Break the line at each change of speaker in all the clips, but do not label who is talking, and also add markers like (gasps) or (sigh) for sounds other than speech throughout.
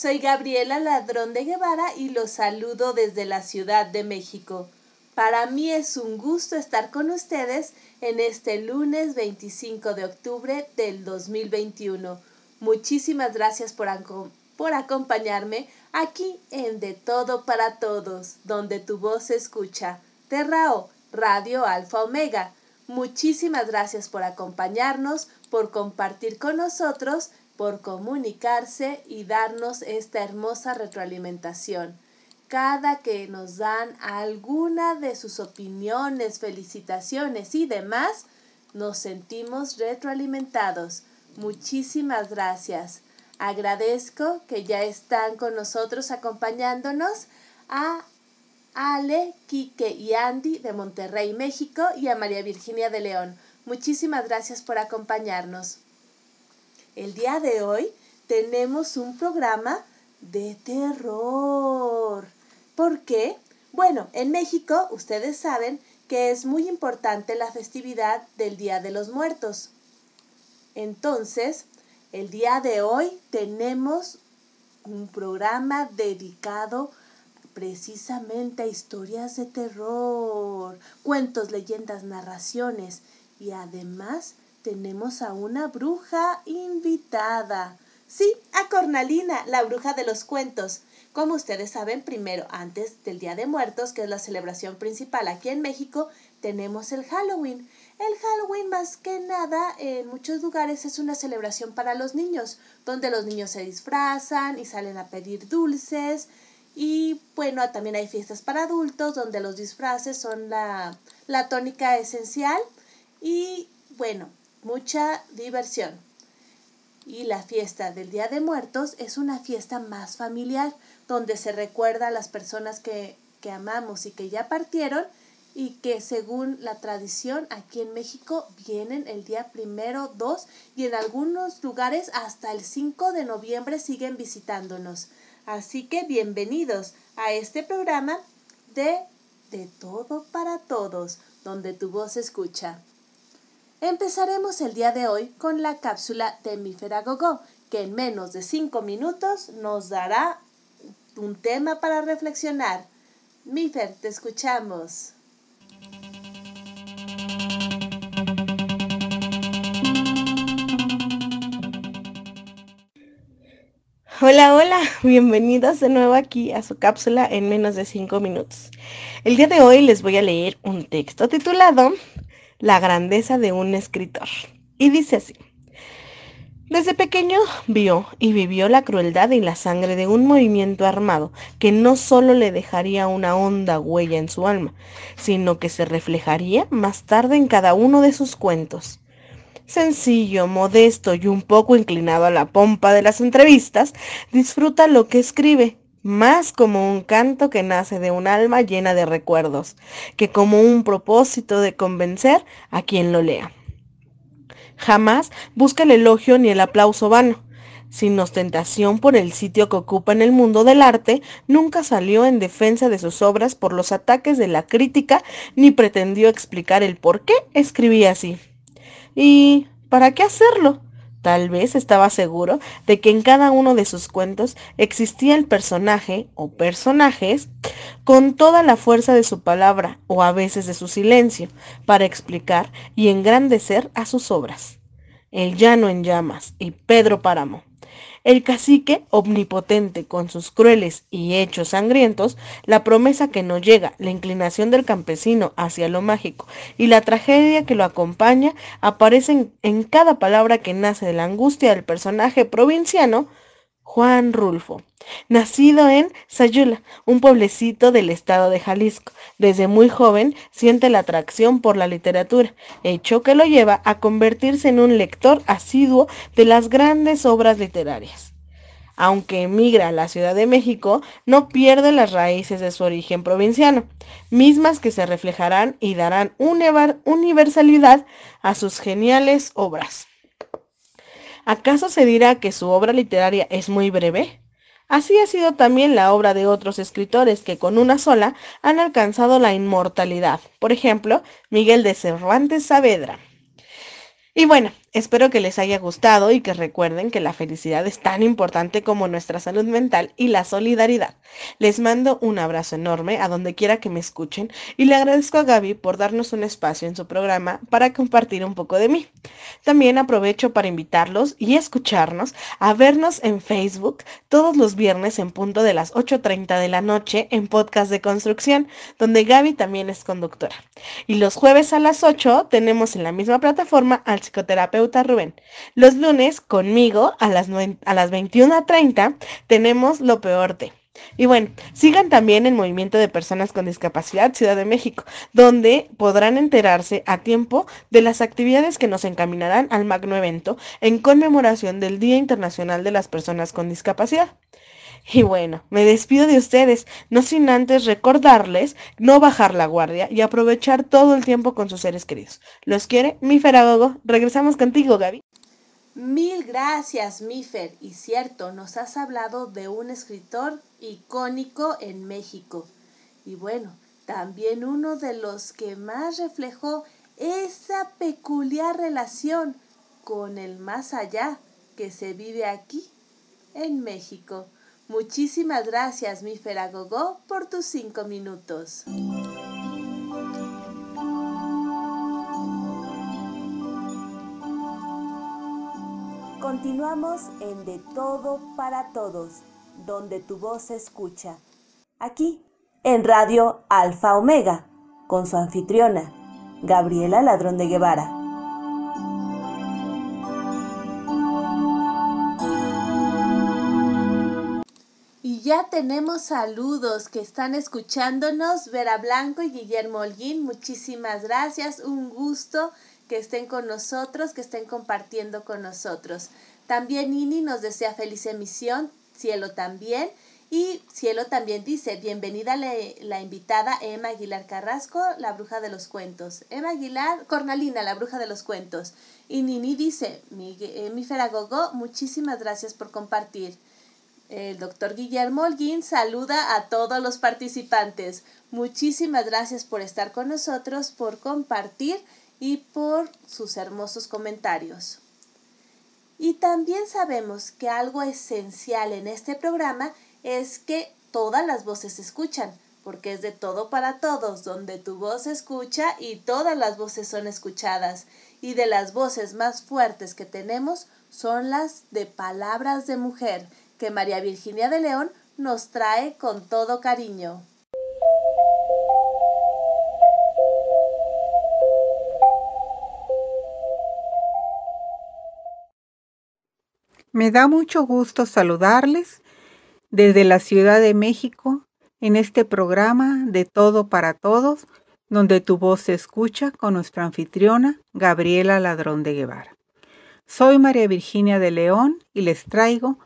Soy Gabriela Ladrón de Guevara y los saludo desde la Ciudad de México. Para mí es un gusto estar con ustedes en este lunes 25 de octubre del 2021. Muchísimas gracias por, por acompañarme aquí en De Todo para Todos, donde tu voz se escucha. Terrao, Radio Alfa Omega. Muchísimas gracias por acompañarnos, por compartir con nosotros, por comunicarse y darnos esta hermosa retroalimentación. Cada que nos dan alguna de sus opiniones, felicitaciones y demás, nos sentimos retroalimentados. Muchísimas gracias. Agradezco que ya están con nosotros acompañándonos a Ale, Quique y Andy de Monterrey, México y a María Virginia de León. Muchísimas gracias por acompañarnos. El día de hoy tenemos un programa de terror. ¿Por qué? Bueno, en México ustedes saben que es muy importante la festividad del Día de los Muertos. Entonces, el día de hoy tenemos un programa dedicado precisamente a historias de terror, cuentos, leyendas, narraciones y además tenemos a una bruja invitada. Sí, a Cornalina, la bruja de los cuentos. Como ustedes saben, primero, antes del Día de Muertos, que es la celebración principal aquí en México, tenemos el Halloween. El Halloween más que nada en muchos lugares es una celebración para los niños, donde los niños se disfrazan y salen a pedir dulces y bueno, también hay fiestas para adultos donde los disfraces son la, la tónica esencial y bueno, mucha diversión. Y la fiesta del Día de Muertos es una fiesta más familiar, donde se recuerda a las personas que, que amamos y que ya partieron y que según la tradición aquí en México vienen el día primero, dos y en algunos lugares hasta el 5 de noviembre siguen visitándonos. Así que bienvenidos a este programa de De todo para todos, donde tu voz escucha. Empezaremos el día de hoy con la cápsula de Mifera Gogo, que en menos de cinco minutos nos dará un tema para reflexionar. Mifer, te escuchamos.
Hola, hola, bienvenidos de nuevo aquí a su cápsula en menos de 5 minutos. El día de hoy les voy a leer un texto titulado La grandeza de un escritor. Y dice así. Desde pequeño vio y vivió la crueldad y la sangre de un movimiento armado que no solo le dejaría una honda huella en su alma, sino que se reflejaría más tarde en cada uno de sus cuentos sencillo, modesto y un poco inclinado a la pompa de las entrevistas, disfruta lo que escribe, más como un canto que nace de un alma llena de recuerdos, que como un propósito de convencer a quien lo lea. Jamás busca el elogio ni el aplauso vano. Sin ostentación por el sitio que ocupa en el mundo del arte, nunca salió en defensa de sus obras por los ataques de la crítica ni pretendió explicar el por qué escribía así. ¿Y para qué hacerlo? Tal vez estaba seguro de que en cada uno de sus cuentos existía el personaje o personajes con toda la fuerza de su palabra o a veces de su silencio para explicar y engrandecer a sus obras. El llano en llamas y Pedro Páramo el cacique, omnipotente con sus crueles y hechos sangrientos, la promesa que no llega, la inclinación del campesino hacia lo mágico y la tragedia que lo acompaña aparecen en cada palabra que nace de la angustia del personaje provinciano Juan Rulfo. Nacido en Sayula, un pueblecito del estado de Jalisco, desde muy joven siente la atracción por la literatura, hecho que lo lleva a convertirse en un lector asiduo de las grandes obras literarias. Aunque emigra a la Ciudad de México, no pierde las raíces de su origen provinciano, mismas que se reflejarán y darán universalidad a sus geniales obras. ¿Acaso se dirá que su obra literaria es muy breve? Así ha sido también la obra de otros escritores que con una sola han alcanzado la inmortalidad. Por ejemplo, Miguel de Cervantes Saavedra. Y bueno, Espero que les haya gustado y que recuerden que la felicidad es tan importante como nuestra salud mental y la solidaridad. Les mando un abrazo enorme a donde quiera que me escuchen y le agradezco a Gaby por darnos un espacio en su programa para compartir un poco de mí. También aprovecho para invitarlos y escucharnos a vernos en Facebook todos los viernes en punto de las 8.30 de la noche en Podcast de Construcción, donde Gaby también es conductora. Y los jueves a las 8 tenemos en la misma plataforma al psicoterapeuta Rubén. Los lunes, conmigo, a las, a las 21.30, tenemos lo peor de. Y bueno, sigan también el movimiento de personas con discapacidad Ciudad de México, donde podrán enterarse a tiempo de las actividades que nos encaminarán al magno evento en conmemoración del Día Internacional de las Personas con Discapacidad. Y bueno, me despido de ustedes, no sin antes recordarles no bajar la guardia y aprovechar todo el tiempo con sus seres queridos. Los quiere mi Feragogo. Regresamos contigo, Gaby.
Mil gracias, Mifer. Y cierto, nos has hablado de un escritor icónico en México. Y bueno, también uno de los que más reflejó esa peculiar relación con el más allá que se vive aquí en México. Muchísimas gracias, mi Feragogó, por tus cinco minutos. Continuamos en De Todo para Todos, donde tu voz se escucha. Aquí, en Radio Alfa Omega, con su anfitriona, Gabriela Ladrón de Guevara. Ya tenemos saludos que están escuchándonos. Vera Blanco y Guillermo Holguín, muchísimas gracias. Un gusto que estén con nosotros, que estén compartiendo con nosotros. También Nini nos desea feliz emisión, Cielo también. Y Cielo también dice, bienvenida la, invitada Emma Aguilar Carrasco, la bruja de los cuentos. Emma Aguilar, Cornalina, la bruja de los cuentos. Y Nini dice, mi, eh, mi Feragogo, muchísimas gracias por compartir. El doctor Guillermo Holguín saluda a todos los participantes. Muchísimas gracias por estar con nosotros, por compartir y por sus hermosos comentarios. Y también sabemos que algo esencial en este programa es que todas las voces se escuchan, porque es de todo para todos, donde tu voz se escucha y todas las voces son escuchadas. Y de las voces más fuertes que tenemos son las de palabras de mujer, que María Virginia de León nos trae con todo cariño.
Me da mucho gusto saludarles desde la Ciudad de México en este programa de Todo para Todos, donde tu voz se escucha con nuestra anfitriona Gabriela Ladrón de Guevara. Soy María Virginia de León y les traigo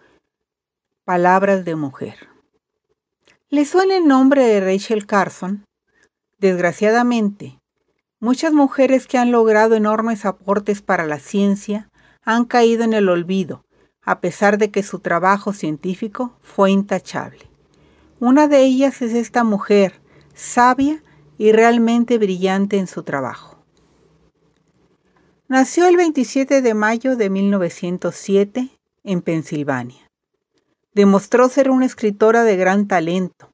Palabras de mujer. ¿Le suena el nombre de Rachel Carson? Desgraciadamente, muchas mujeres que han logrado enormes aportes para la ciencia han caído en el olvido, a pesar de que su trabajo científico fue intachable. Una de ellas es esta mujer, sabia y realmente brillante en su trabajo. Nació el 27 de mayo de 1907 en Pensilvania. Demostró ser una escritora de gran talento,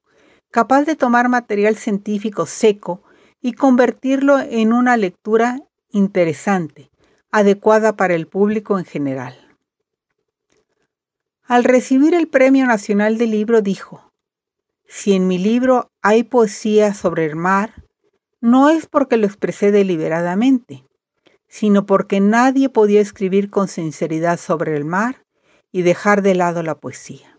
capaz de tomar material científico seco y convertirlo en una lectura interesante, adecuada para el público en general. Al recibir el Premio Nacional del Libro dijo, si en mi libro hay poesía sobre el mar, no es porque lo expresé deliberadamente, sino porque nadie podía escribir con sinceridad sobre el mar y dejar de lado la poesía.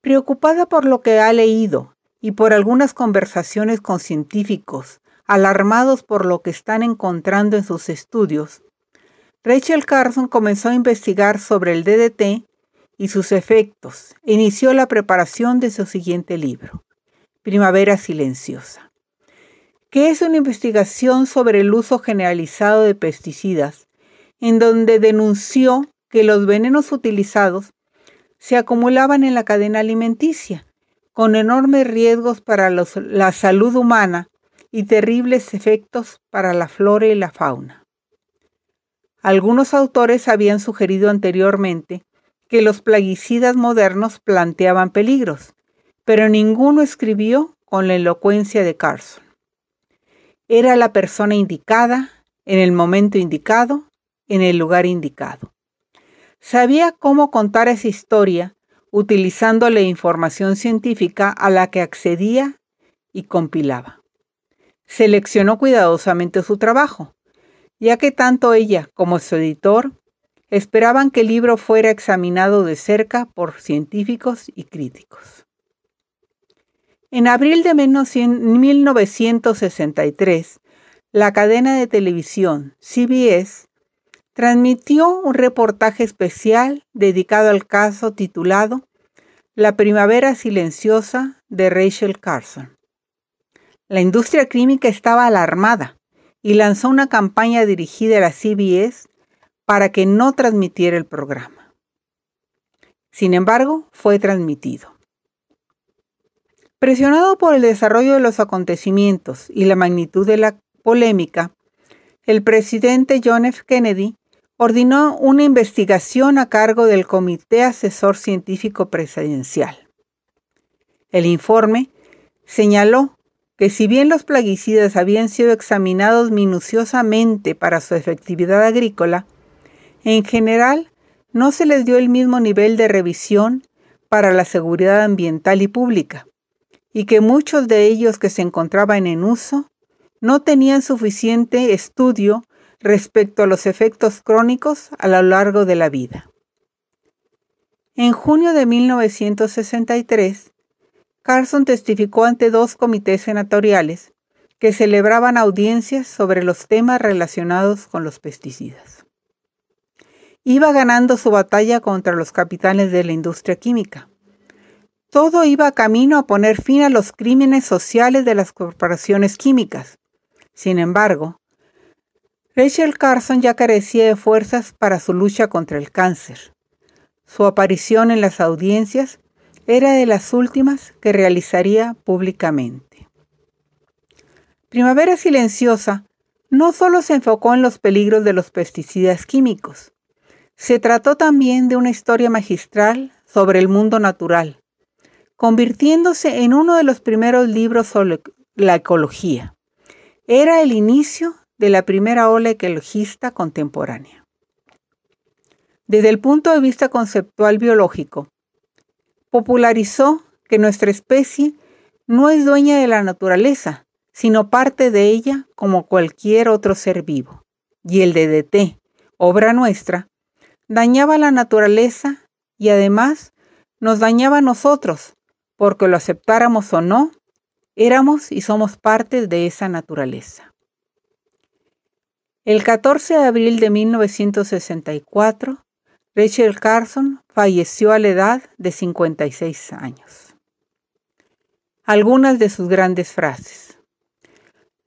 Preocupada por lo que ha leído y por algunas conversaciones con científicos, alarmados por lo que están encontrando en sus estudios, Rachel Carson comenzó a investigar sobre el DDT y sus efectos e inició la preparación de su siguiente libro, Primavera Silenciosa, que es una investigación sobre el uso generalizado de pesticidas, en donde denunció que los venenos utilizados se acumulaban en la cadena alimenticia, con enormes riesgos para la salud humana y terribles efectos para la flora y la fauna. Algunos autores habían sugerido anteriormente que los plaguicidas modernos planteaban peligros, pero ninguno escribió con la elocuencia de Carson. Era la persona indicada, en el momento indicado, en el lugar indicado. Sabía cómo contar esa historia utilizando la información científica a la que accedía y compilaba. Seleccionó cuidadosamente su trabajo, ya que tanto ella como su editor esperaban que el libro fuera examinado de cerca por científicos y críticos. En abril de 1963, la cadena de televisión CBS transmitió un reportaje especial dedicado al caso titulado La primavera silenciosa de Rachel Carson. La industria química estaba alarmada y lanzó una campaña dirigida a la CBS para que no transmitiera el programa. Sin embargo, fue transmitido. Presionado por el desarrollo de los acontecimientos y la magnitud de la polémica, el presidente John F. Kennedy ordenó una investigación a cargo del Comité Asesor Científico Presidencial. El informe señaló que si bien los plaguicidas habían sido examinados minuciosamente para su efectividad agrícola, en general no se les dio el mismo nivel de revisión para la seguridad ambiental y pública, y que muchos de ellos que se encontraban en uso no tenían suficiente estudio respecto a los efectos crónicos a lo largo de la vida. En junio de 1963, Carson testificó ante dos comités senatoriales que celebraban audiencias sobre los temas relacionados con los pesticidas. Iba ganando su batalla contra los capitanes de la industria química. Todo iba camino a poner fin a los crímenes sociales de las corporaciones químicas. Sin embargo, Rachel Carson ya carecía de fuerzas para su lucha contra el cáncer. Su aparición en las audiencias era de las últimas que realizaría públicamente. Primavera Silenciosa no solo se enfocó en los peligros de los pesticidas químicos, se trató también de una historia magistral sobre el mundo natural, convirtiéndose en uno de los primeros libros sobre la ecología. Era el inicio de la primera ola ecologista contemporánea. Desde el punto de vista conceptual biológico, popularizó que nuestra especie no es dueña de la naturaleza, sino parte de ella como cualquier otro ser vivo. Y el DDT, obra nuestra, dañaba la naturaleza y además nos dañaba a nosotros, porque lo aceptáramos o no, éramos y somos parte de esa naturaleza. El 14 de abril de 1964, Rachel Carson falleció a la edad de 56 años. Algunas de sus grandes frases.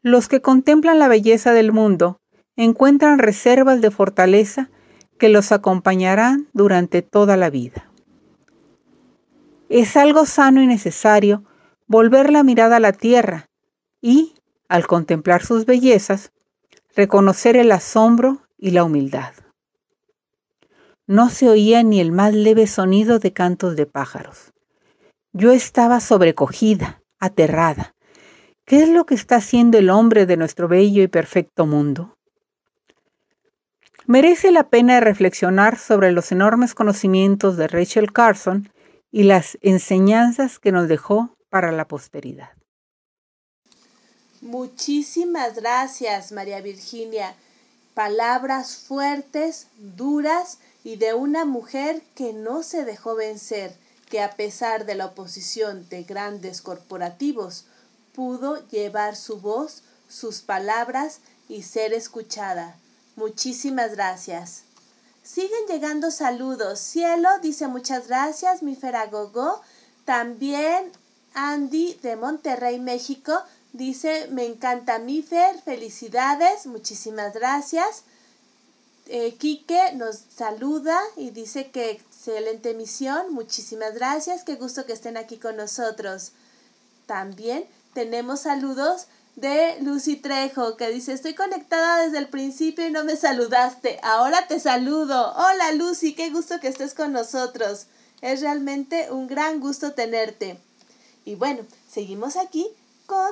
Los que contemplan la belleza del mundo encuentran reservas de fortaleza que los acompañarán durante toda la vida. Es algo sano y necesario volver la mirada a la tierra y, al contemplar sus bellezas, reconocer el asombro y la humildad. No se oía ni el más leve sonido de cantos de pájaros. Yo estaba sobrecogida, aterrada. ¿Qué es lo que está haciendo el hombre de nuestro bello y perfecto mundo? Merece la pena reflexionar sobre los enormes conocimientos de Rachel Carson y las enseñanzas que nos dejó para la posteridad.
Muchísimas gracias, María Virginia. Palabras fuertes, duras y de una mujer que no se dejó vencer, que a pesar de la oposición de grandes corporativos, pudo llevar su voz, sus palabras y ser escuchada. Muchísimas gracias. Siguen llegando saludos. Cielo dice muchas gracias, mi Feragogo. También Andy de Monterrey, México, dice, me encanta mi Fer, felicidades, muchísimas gracias. Eh, Quique nos saluda y dice que excelente misión, muchísimas gracias, qué gusto que estén aquí con nosotros. También tenemos saludos de Lucy Trejo, que dice, estoy conectada desde el principio y no me saludaste. Ahora te saludo. Hola Lucy, qué gusto que estés con nosotros. Es realmente un gran gusto tenerte. Y bueno, seguimos aquí con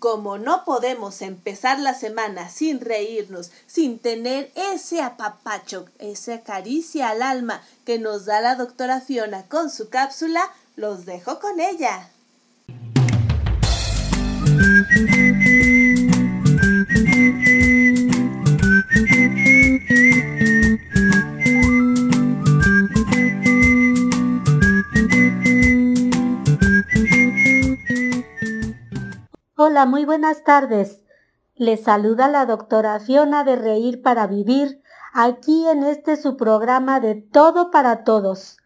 Como no podemos empezar la semana sin reírnos, sin tener ese apapacho, esa caricia al alma que nos da la doctora Fiona con su cápsula, los dejo con ella.
Hola, muy buenas tardes. Les saluda la doctora Fiona de Reír para Vivir, aquí en este su programa de Todo para Todos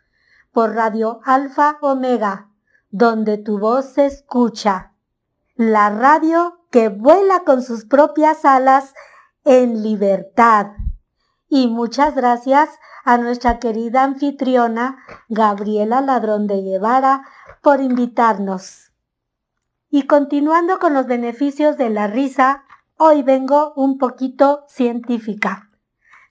por Radio Alfa Omega, donde tu voz se escucha. La radio que vuela con sus propias alas en libertad. Y muchas gracias a nuestra querida anfitriona Gabriela Ladrón de Guevara por invitarnos. Y continuando con los beneficios de la risa, hoy vengo un poquito científica.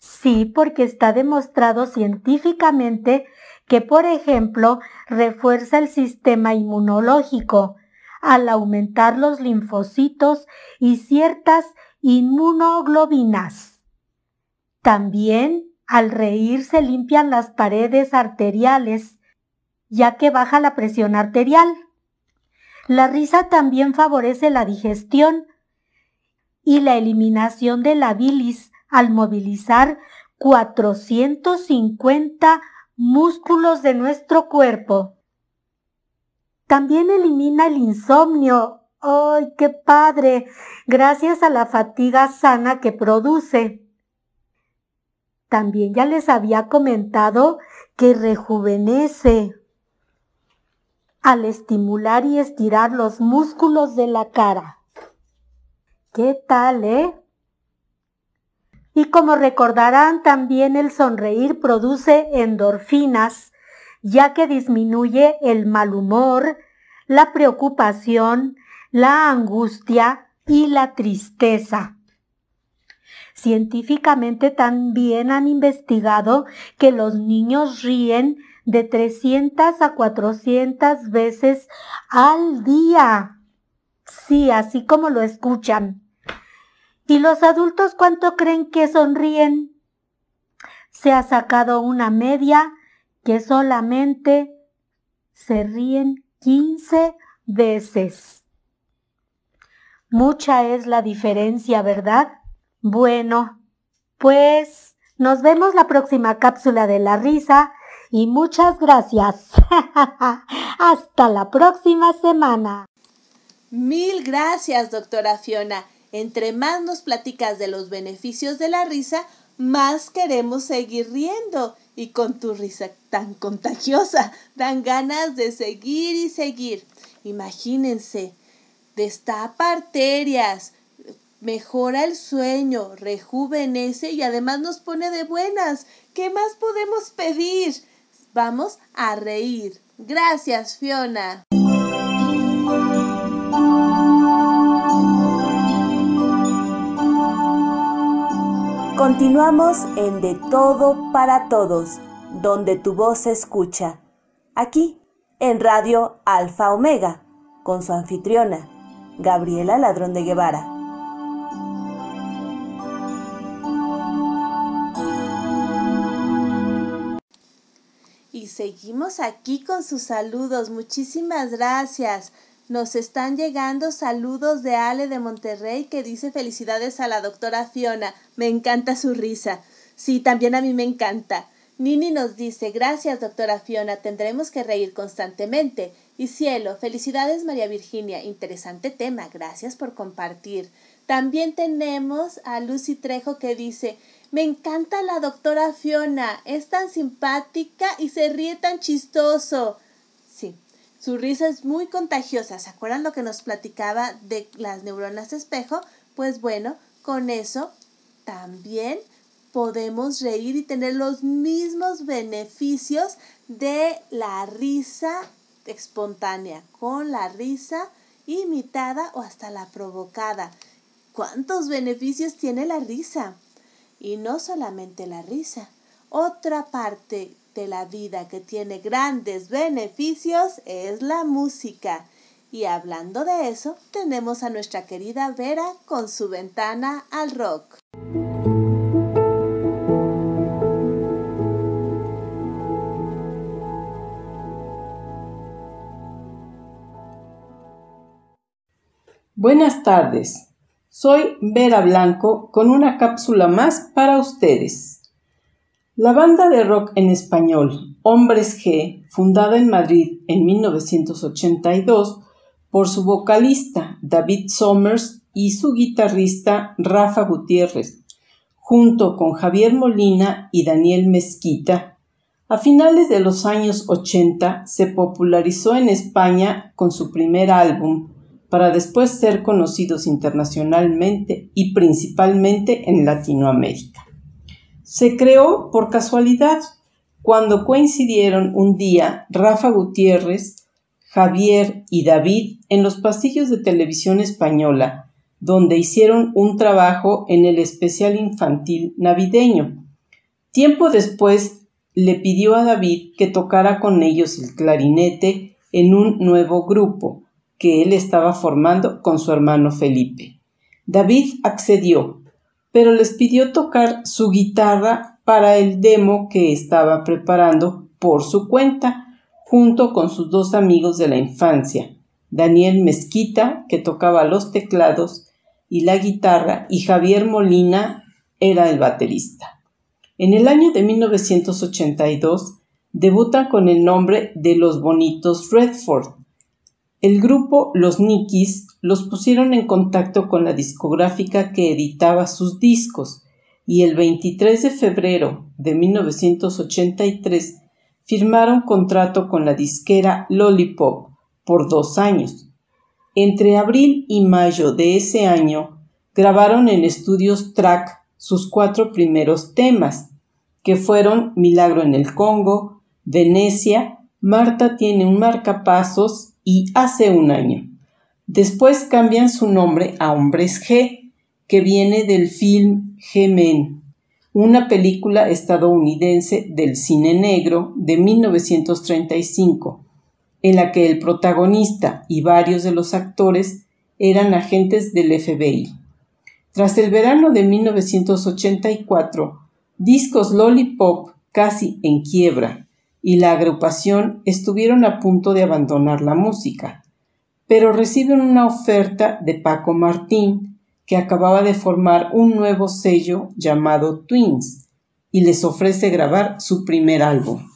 Sí, porque está demostrado científicamente que, por ejemplo, refuerza el sistema inmunológico al aumentar los linfocitos y ciertas inmunoglobinas. También al reír se limpian las paredes arteriales, ya que baja la presión arterial. La risa también favorece la digestión y la eliminación de la bilis al movilizar 450 músculos de nuestro cuerpo. También elimina el insomnio. ¡Ay, qué padre! Gracias a la fatiga sana que produce. También ya les había comentado que rejuvenece al estimular y estirar los músculos de la cara. ¿Qué tal, eh? Y como recordarán, también el sonreír produce endorfinas, ya que disminuye el mal humor, la preocupación, la angustia y la tristeza. Científicamente también han investigado que los niños ríen de 300 a 400 veces al día. Sí, así como lo escuchan. ¿Y los adultos cuánto creen que sonríen? Se ha sacado una media que solamente se ríen 15 veces. Mucha es la diferencia, ¿verdad? Bueno, pues nos vemos la próxima cápsula de la risa y muchas gracias. (laughs) Hasta la próxima semana.
Mil gracias, doctora Fiona. Entre más nos platicas de los beneficios de la risa, más queremos seguir riendo. Y con tu risa tan contagiosa, dan ganas de seguir y seguir. Imagínense, destapa arterias, mejora el sueño, rejuvenece y además nos pone de buenas. ¿Qué más podemos pedir? Vamos a reír. Gracias, Fiona.
Continuamos en De Todo para Todos, donde tu voz se escucha. Aquí, en Radio Alfa Omega, con su anfitriona, Gabriela Ladrón de Guevara.
Seguimos aquí con sus saludos. Muchísimas gracias. Nos están llegando saludos de Ale de Monterrey que dice felicidades a la doctora Fiona. Me encanta su risa. Sí, también a mí me encanta. Nini nos dice gracias doctora Fiona, tendremos que reír constantemente. Y cielo, felicidades María Virginia, interesante tema, gracias por compartir. También tenemos a Lucy Trejo que dice, me encanta la doctora Fiona, es tan simpática y se ríe tan chistoso. Sí, su risa es muy contagiosa. ¿Se acuerdan lo que nos platicaba de las neuronas espejo? Pues bueno, con eso también podemos reír y tener los mismos beneficios de la risa espontánea, con la risa imitada o hasta la provocada. ¿Cuántos beneficios tiene la risa? Y no solamente la risa. Otra parte de la vida que tiene grandes beneficios es la música. Y hablando de eso, tenemos a nuestra querida Vera con su ventana al rock.
Buenas tardes. Soy Vera Blanco con una cápsula más para ustedes. La banda de rock en español Hombres G, fundada en Madrid en 1982 por su vocalista David Somers y su guitarrista Rafa Gutiérrez, junto con Javier Molina y Daniel Mezquita, a finales de los años 80 se popularizó en España con su primer álbum para después ser conocidos internacionalmente y principalmente en Latinoamérica. Se creó por casualidad cuando coincidieron un día Rafa Gutiérrez, Javier y David en los pasillos de televisión española, donde hicieron un trabajo en el especial infantil navideño. Tiempo después le pidió a David que tocara con ellos el clarinete en un nuevo grupo, que él estaba formando con su hermano Felipe. David accedió, pero les pidió tocar su guitarra para el demo que estaba preparando por su cuenta, junto con sus dos amigos de la infancia, Daniel Mezquita, que tocaba los teclados y la guitarra, y Javier Molina era el baterista. En el año de 1982 debuta con el nombre de Los Bonitos Redford el grupo Los Nikis los pusieron en contacto con la discográfica que editaba sus discos y el 23 de febrero de 1983 firmaron contrato con la disquera Lollipop por dos años. Entre abril y mayo de ese año grabaron en estudios Track sus cuatro primeros temas, que fueron Milagro en el Congo, Venecia, Marta tiene un marcapasos y hace un año. Después cambian su nombre a Hombres G, que viene del film G-Men, una película estadounidense del cine negro de 1935, en la que el protagonista y varios de los actores eran agentes del FBI. Tras el verano de 1984, Discos Lollipop casi en quiebra y la agrupación estuvieron a punto de abandonar la música, pero reciben una oferta de Paco Martín, que acababa de formar un nuevo sello llamado Twins, y les ofrece grabar su primer álbum.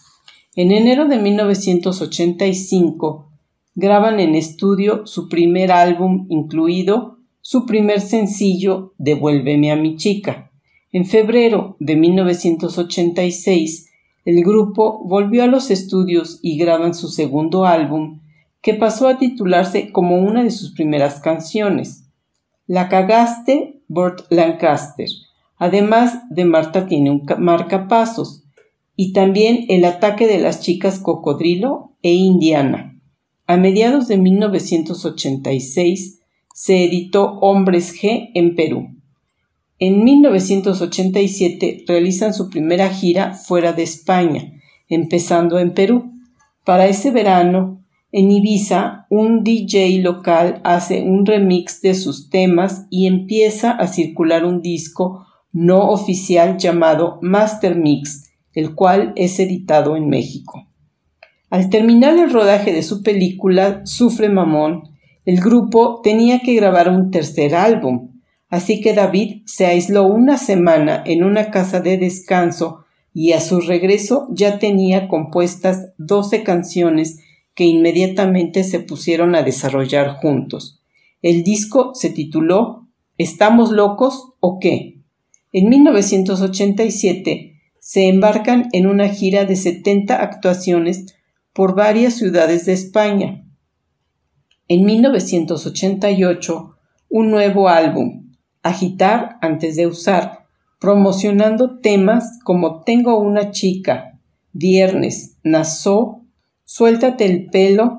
En enero de 1985 graban en estudio su primer álbum incluido su primer sencillo Devuélveme a mi chica. En febrero de 1986 el grupo volvió a los estudios y graban su segundo álbum, que pasó a titularse como una de sus primeras canciones. La cagaste, Burt Lancaster, además de Marta tiene un marcapasos, y también El ataque de las chicas cocodrilo e Indiana. A mediados de 1986 se editó Hombres G en Perú. En 1987 realizan su primera gira fuera de España, empezando en Perú. Para ese verano, en Ibiza, un DJ local hace un remix de sus temas y empieza a circular un disco no oficial llamado Master Mix, el cual es editado en México. Al terminar el rodaje de su película Sufre Mamón, el grupo tenía que grabar un tercer álbum, Así que David se aisló una semana en una casa de descanso y a su regreso ya tenía compuestas doce canciones que inmediatamente se pusieron a desarrollar juntos. El disco se tituló ¿Estamos locos o qué? En 1987 se embarcan en una gira de 70 actuaciones por varias ciudades de España. En 1988, un nuevo álbum, Agitar antes de usar, promocionando temas como Tengo una chica, Viernes, Nassau, Suéltate el pelo,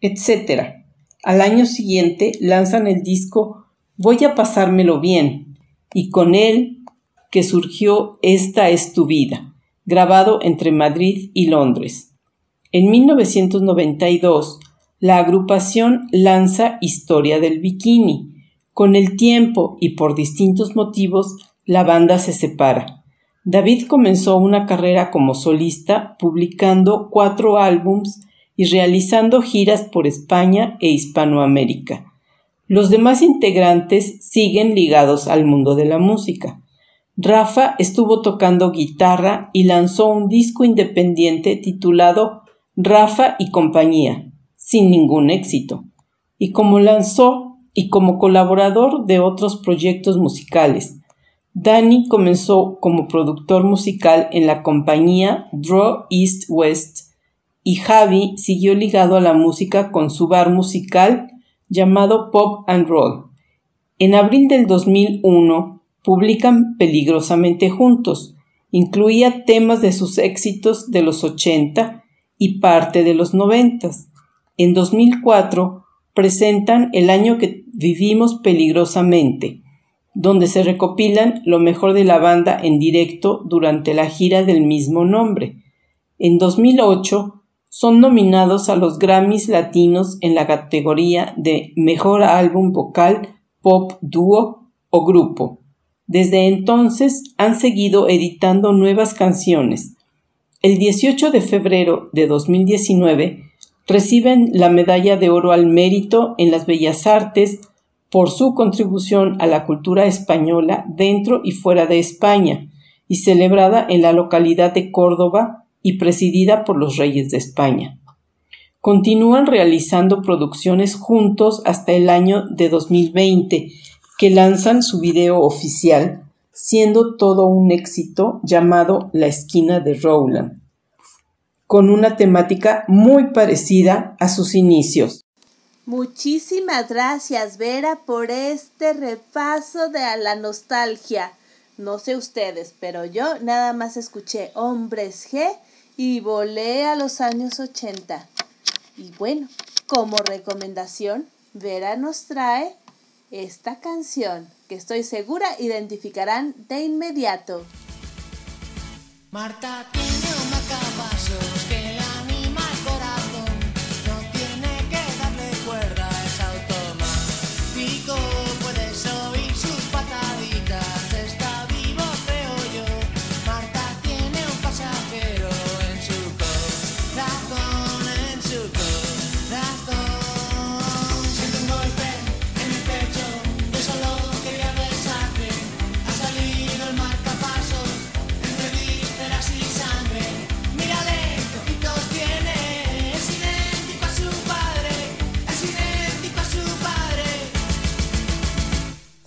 etc. Al año siguiente lanzan el disco Voy a pasármelo bien y con él que surgió Esta es tu vida, grabado entre Madrid y Londres. En 1992, la agrupación lanza Historia del Bikini. Con el tiempo y por distintos motivos, la banda se separa. David comenzó una carrera como solista, publicando cuatro álbums y realizando giras por España e Hispanoamérica. Los demás integrantes siguen ligados al mundo de la música. Rafa estuvo tocando guitarra y lanzó un disco independiente titulado Rafa y compañía, sin ningún éxito, y como lanzó y como colaborador de otros proyectos musicales. Danny comenzó como productor musical en la compañía Draw East West y Javi siguió ligado a la música con su bar musical llamado Pop and Roll. En abril del 2001 publican peligrosamente juntos. Incluía temas de sus éxitos de los 80 y parte de los 90. En 2004 presentan El año que vivimos peligrosamente, donde se recopilan lo mejor de la banda en directo durante la gira del mismo nombre. En 2008 son nominados a los Grammys Latinos en la categoría de Mejor Álbum Vocal, Pop, Dúo o Grupo. Desde entonces han seguido editando nuevas canciones. El 18 de febrero de 2019 reciben la medalla de oro al mérito en las bellas artes por su contribución a la cultura española dentro y fuera de España, y celebrada en la localidad de Córdoba y presidida por los reyes de España. Continúan realizando producciones juntos hasta el año de 2020 que lanzan su video oficial, siendo todo un éxito llamado La esquina de Rowland, con una temática muy parecida a sus inicios.
Muchísimas gracias, Vera, por este repaso de la nostalgia. No sé ustedes, pero yo nada más escuché Hombres G y volé a los años 80. Y bueno, como recomendación, Vera nos trae esta canción que estoy segura identificarán de inmediato.
Marta tiene un caballos automático, puedes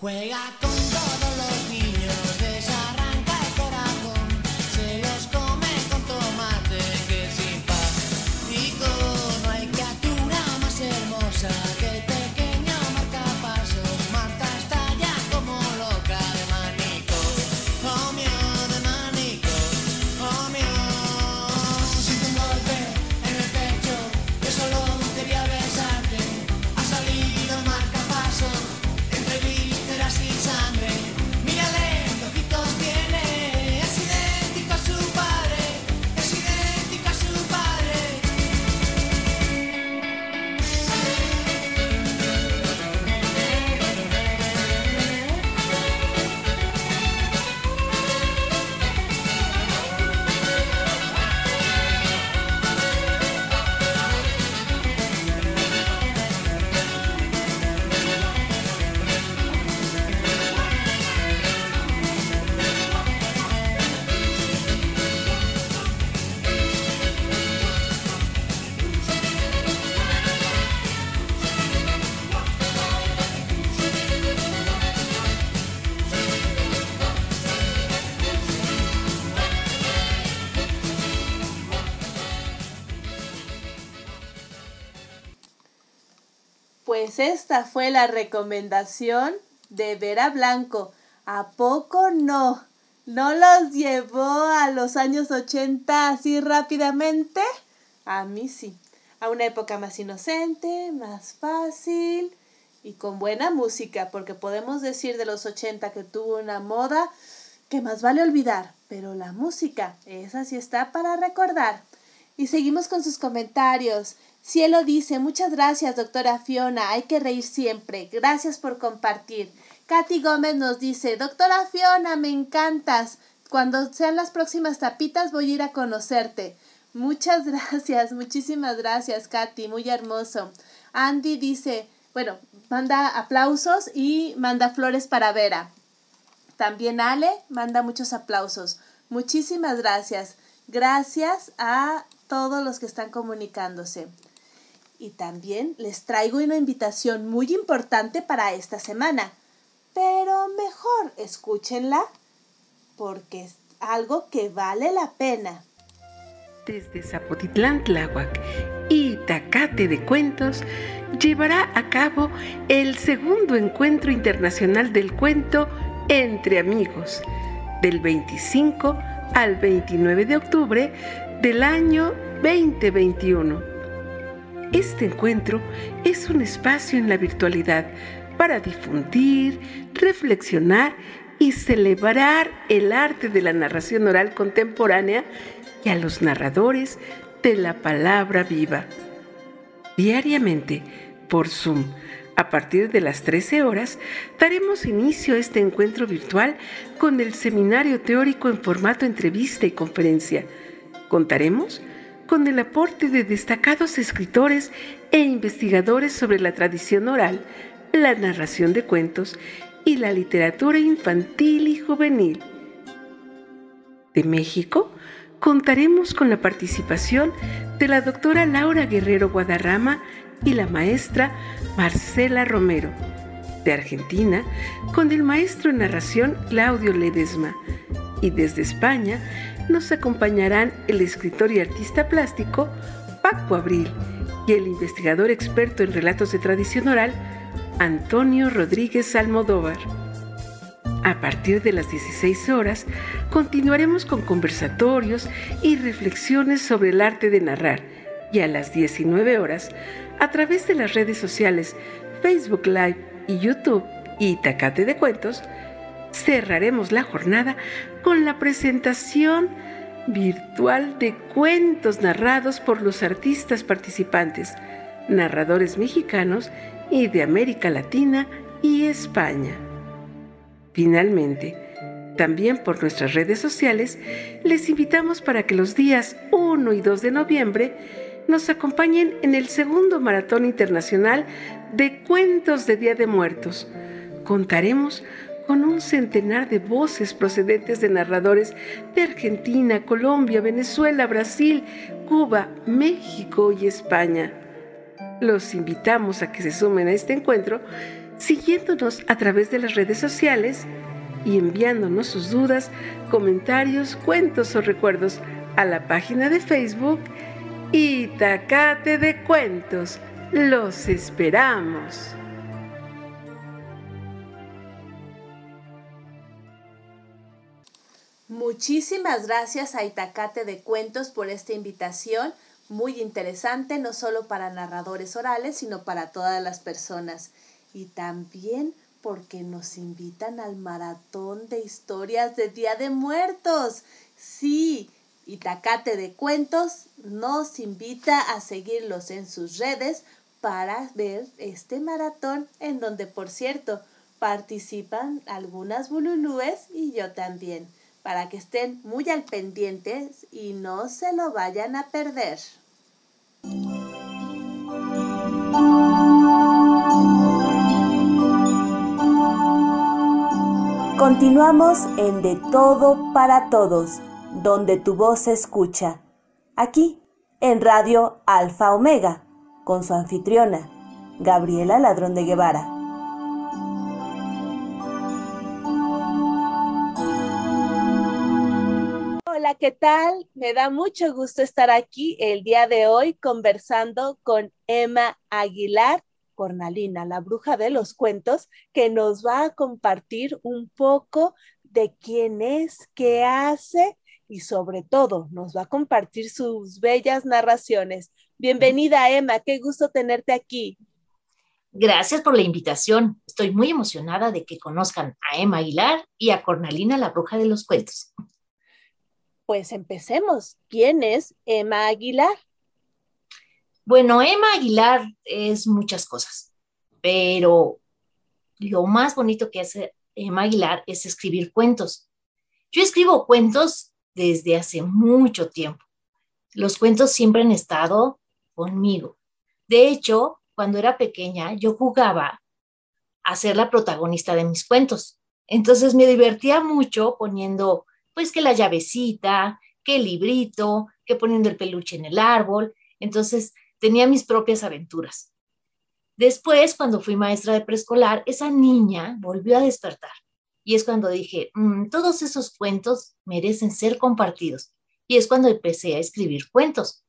回家。
Pues esta fue la recomendación de Vera Blanco. ¿A poco no? ¿No los llevó a los años 80 así rápidamente? A mí sí. A una época más inocente, más fácil y con buena música, porque podemos decir de los 80 que tuvo una moda que más vale olvidar, pero la música, esa sí está para recordar. Y seguimos con sus comentarios. Cielo dice, muchas gracias, doctora Fiona, hay que reír siempre. Gracias por compartir. Katy Gómez nos dice, doctora Fiona, me encantas. Cuando sean las próximas tapitas voy a ir a conocerte. Muchas (laughs) gracias, muchísimas gracias, Katy, muy hermoso. Andy dice, bueno, manda aplausos y manda flores para Vera. También Ale manda muchos aplausos. Muchísimas gracias. Gracias a todos los que están comunicándose. Y también les traigo una invitación muy importante para esta semana. Pero mejor escúchenla porque es algo que vale la pena.
Desde Zapotitlán, Tláhuac y Tacate de Cuentos llevará a cabo el segundo encuentro internacional del cuento Entre Amigos, del 25 al 29 de octubre del año 2021. Este encuentro es un espacio en la virtualidad para difundir, reflexionar y celebrar el arte de la narración oral contemporánea y a los narradores de la palabra viva. Diariamente, por Zoom, a partir de las 13 horas, daremos inicio a este encuentro virtual con el seminario teórico en formato entrevista y conferencia. Contaremos con el aporte de destacados escritores e investigadores sobre la tradición oral, la narración de cuentos y la literatura infantil y juvenil. De México, contaremos con la participación de la doctora Laura Guerrero Guadarrama y la maestra Marcela Romero. De Argentina, con el maestro en narración Claudio Ledesma. Y desde España nos acompañarán el escritor y artista plástico Paco Abril y el investigador experto en relatos de tradición oral Antonio Rodríguez Almodóvar. A partir de las 16 horas, continuaremos con conversatorios y reflexiones sobre el arte de narrar y a las 19 horas, a través de las redes sociales Facebook Live y YouTube y Tacate de Cuentos, cerraremos la jornada con la presentación virtual de cuentos narrados por los artistas participantes, narradores mexicanos y de América Latina y España. Finalmente, también por nuestras redes sociales, les invitamos para que los días 1 y 2 de noviembre nos acompañen en el segundo Maratón Internacional de Cuentos de Día de Muertos. Contaremos con un centenar de voces procedentes de narradores de Argentina, Colombia, Venezuela, Brasil, Cuba, México y España. Los invitamos a que se sumen a este encuentro siguiéndonos a través de las redes sociales y enviándonos sus dudas, comentarios, cuentos o recuerdos a la página de Facebook Itacate de Cuentos. Los esperamos.
Muchísimas gracias a Itacate de Cuentos por esta invitación, muy interesante, no solo para narradores orales, sino para todas las personas. Y también porque nos invitan al maratón de historias de Día de Muertos. Sí, Itacate de Cuentos nos invita a seguirlos en sus redes para ver este maratón en donde, por cierto, participan algunas bululúes y yo también para que estén muy al pendientes y no se lo vayan a perder.
Continuamos en De Todo para Todos, donde tu voz se escucha. Aquí, en Radio Alfa Omega, con su anfitriona, Gabriela Ladrón de Guevara.
¿Qué tal? Me da mucho gusto estar aquí el día de hoy conversando con Emma Aguilar, Cornalina, la bruja de los cuentos, que nos va a compartir un poco de quién es, qué hace y sobre todo nos va a compartir sus bellas narraciones. Bienvenida, Emma, qué gusto tenerte aquí.
Gracias por la invitación. Estoy muy emocionada de que conozcan a Emma Aguilar y a Cornalina, la bruja de los cuentos.
Pues empecemos. ¿Quién es Emma Aguilar?
Bueno, Emma Aguilar es muchas cosas, pero lo más bonito que hace Emma Aguilar es escribir cuentos. Yo escribo cuentos desde hace mucho tiempo. Los cuentos siempre han estado conmigo. De hecho, cuando era pequeña, yo jugaba a ser la protagonista de mis cuentos. Entonces me divertía mucho poniendo, pues, que la llavecita, que el librito, que poniendo el peluche en el árbol. Entonces tenía mis propias aventuras. Después, cuando fui maestra de preescolar, esa niña volvió a despertar. Y es cuando dije, mmm, todos esos cuentos merecen ser compartidos. Y es cuando empecé a escribir cuentos.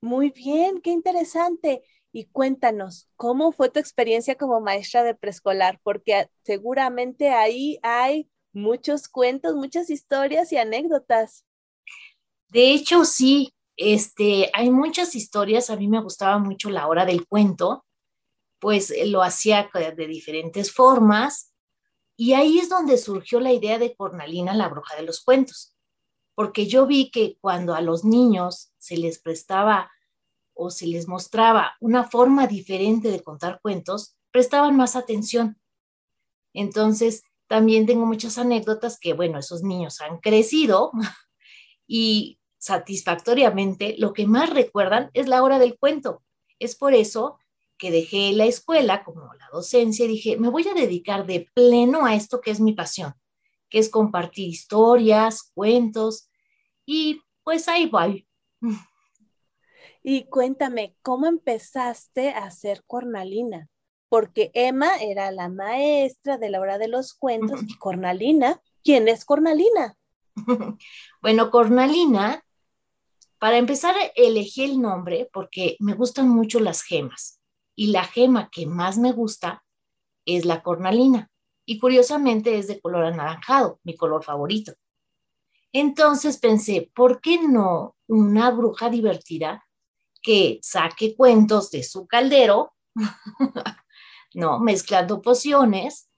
Muy bien, qué interesante. Y cuéntanos, ¿cómo fue tu experiencia como maestra de preescolar? Porque seguramente ahí hay muchos cuentos, muchas historias y anécdotas.
De hecho, sí, este, hay muchas historias. A mí me gustaba mucho la hora del cuento, pues lo hacía de diferentes formas. Y ahí es donde surgió la idea de Cornalina, la bruja de los cuentos porque yo vi que cuando a los niños se les prestaba o se les mostraba una forma diferente de contar cuentos, prestaban más atención. Entonces, también tengo muchas anécdotas que, bueno, esos niños han crecido (laughs) y satisfactoriamente lo que más recuerdan es la hora del cuento. Es por eso que dejé la escuela como la docencia y dije, me voy a dedicar de pleno a esto que es mi pasión, que es compartir historias, cuentos, y pues ahí voy.
Y cuéntame, ¿cómo empezaste a hacer cornalina? Porque Emma era la maestra de la hora de los cuentos y Cornalina, ¿quién es Cornalina? (laughs)
Bueno, Cornalina, para empezar, elegí el nombre porque me gustan mucho las gemas y la gema que más me gusta es la cornalina y curiosamente es de color anaranjado, mi color favorito. Entonces pensé, ¿por qué no una bruja divertida que saque cuentos de su caldero, (laughs) ¿no? Mezclando pociones.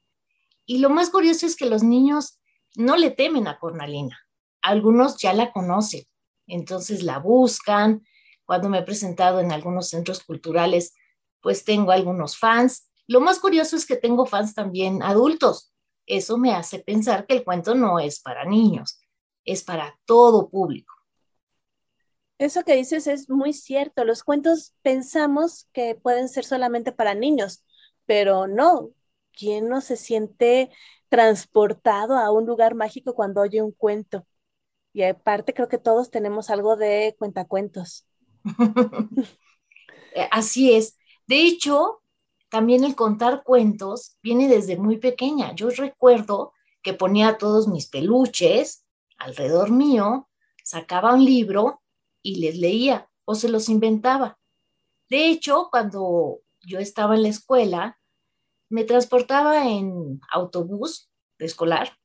Y lo más curioso es que los niños no le temen a Cornalina. Algunos ya la conocen, entonces la buscan. Cuando me he presentado en algunos centros culturales, pues tengo algunos fans. Lo más curioso es que tengo fans también adultos. Eso me hace pensar que el cuento no es para niños es para todo público.
Eso que dices es muy cierto. Los cuentos pensamos que pueden ser solamente para niños, pero no. ¿Quién no se siente transportado a un lugar mágico cuando oye un cuento? Y aparte creo que todos tenemos algo de cuentacuentos. (laughs)
Así es. De hecho, también el contar cuentos viene desde muy pequeña. Yo recuerdo que ponía todos mis peluches alrededor mío, sacaba un libro y les leía o se los inventaba. De hecho, cuando yo estaba en la escuela, me transportaba en autobús escolar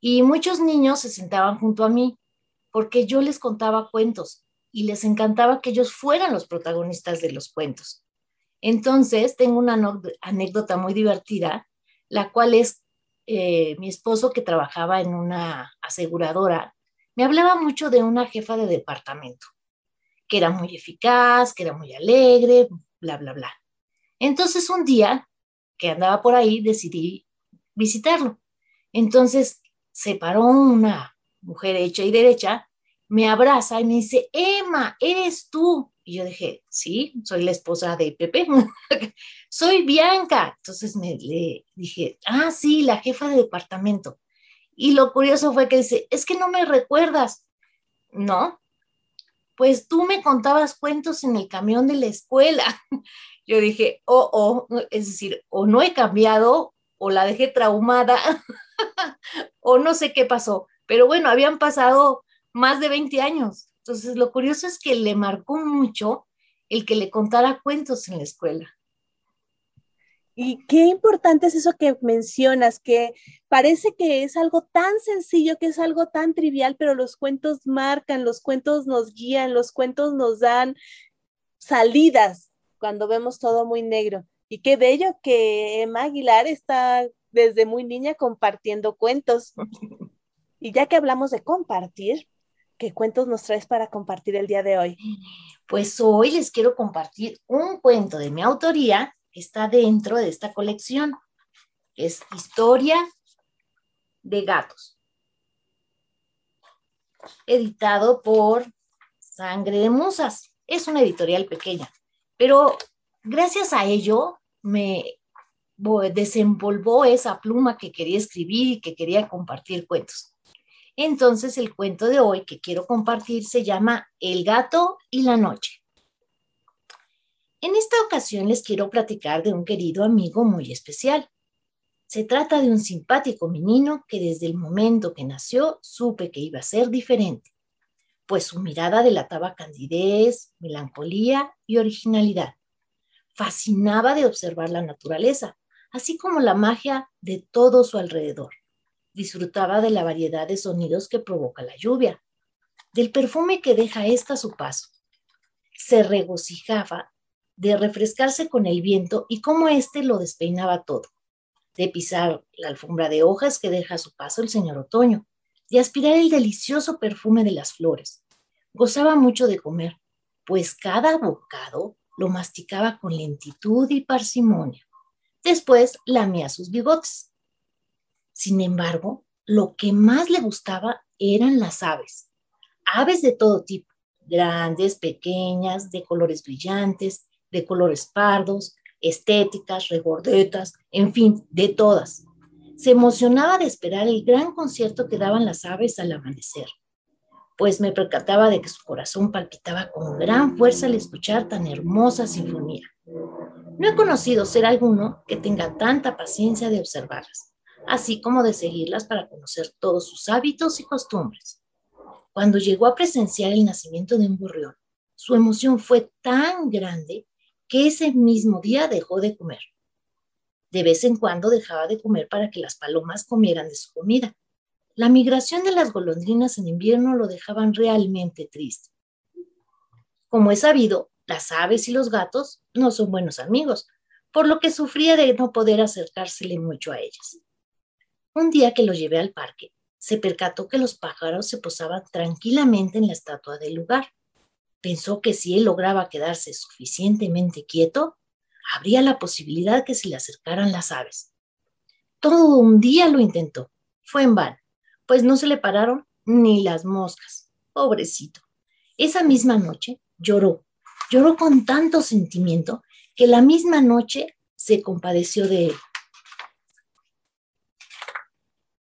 y muchos niños se sentaban junto a mí porque yo les contaba cuentos y les encantaba que ellos fueran los protagonistas de los cuentos. Entonces, tengo una anécdota muy divertida, la cual es eh, mi esposo que trabajaba en una aseguradora, me hablaba mucho de una jefa de departamento, que era muy eficaz, que era muy alegre, bla, bla, bla. Entonces un día que andaba por ahí decidí visitarlo. Entonces se paró una mujer hecha y derecha, me abraza y me dice, Emma, eres tú. Y yo dije, sí, soy la esposa de Pepe, (laughs) soy Bianca. Entonces me le dije, ah, sí, la jefa de departamento. Y lo curioso fue que dice, es que no me recuerdas. No, pues tú me contabas cuentos en el camión de la escuela. (laughs) Yo dije, oh, oh, es decir, o no he cambiado, o la dejé traumada, (laughs) o no sé qué pasó. Pero bueno, habían pasado más de 20 años. Entonces, lo curioso es que le marcó mucho el que le contara cuentos en la escuela.
Y qué importante es eso que mencionas, que parece que es algo tan sencillo, que es algo tan trivial, pero los cuentos marcan, los cuentos nos guían, los cuentos nos dan salidas cuando vemos todo muy negro. Y qué bello que Emma Aguilar está desde muy niña compartiendo cuentos. (laughs) Y ya que hablamos de compartir, ¿qué cuentos nos traes para compartir el día de hoy?
Pues hoy les quiero compartir un cuento de mi autoría está dentro de esta colección. Es Historia de Gatos. Editado por Sangre de Musas. Es una editorial pequeña, pero gracias a ello me desenvolvó esa pluma que quería escribir y que quería compartir cuentos. Entonces el cuento de hoy que quiero compartir se llama El gato y la noche. En esta ocasión les quiero platicar de un querido amigo muy especial. Se trata de un simpático menino que desde el momento que nació supe que iba a ser diferente, pues su mirada delataba candidez, melancolía y originalidad. Fascinaba de observar la naturaleza, así como la magia de todo su alrededor. Disfrutaba de la variedad de sonidos que provoca la lluvia, del perfume que deja ésta a su paso. Se regocijaba de refrescarse con el viento y cómo éste lo despeinaba todo, de pisar la alfombra de hojas que deja a su paso el señor otoño, de aspirar el delicioso perfume de las flores. Gozaba mucho de comer, pues cada bocado lo masticaba con lentitud y parsimonia. Después lamía sus bigotes. Sin embargo, lo que más le gustaba eran las aves. Aves de todo tipo, grandes, pequeñas, de colores brillantes, de colores pardos, estéticas, regordetas, en fin, de todas. Se emocionaba de esperar el gran concierto que daban las aves al amanecer, pues me percataba de que su corazón palpitaba con gran fuerza al escuchar tan hermosa sinfonía. No he conocido ser alguno que tenga tanta paciencia de observarlas, así como de seguirlas para conocer todos sus hábitos y costumbres. Cuando llegó a presenciar el nacimiento de un gorrión, su emoción fue tan grande que ese mismo día dejó de comer. De vez en cuando dejaba de comer para que las palomas comieran de su comida. La migración de las golondrinas en invierno lo dejaban realmente triste. Como es sabido, las aves y los gatos no son buenos amigos, por lo que sufría de no poder acercársele mucho a ellas. Un día que lo llevé al parque, se percató que los pájaros se posaban tranquilamente en la estatua del lugar. Pensó que si él lograba quedarse suficientemente quieto, habría la posibilidad que se le acercaran las aves. Todo un día lo intentó. Fue en vano, pues no se le pararon ni las moscas. Pobrecito. Esa misma noche lloró Lloró con tanto sentimiento que la misma noche se compadeció de él.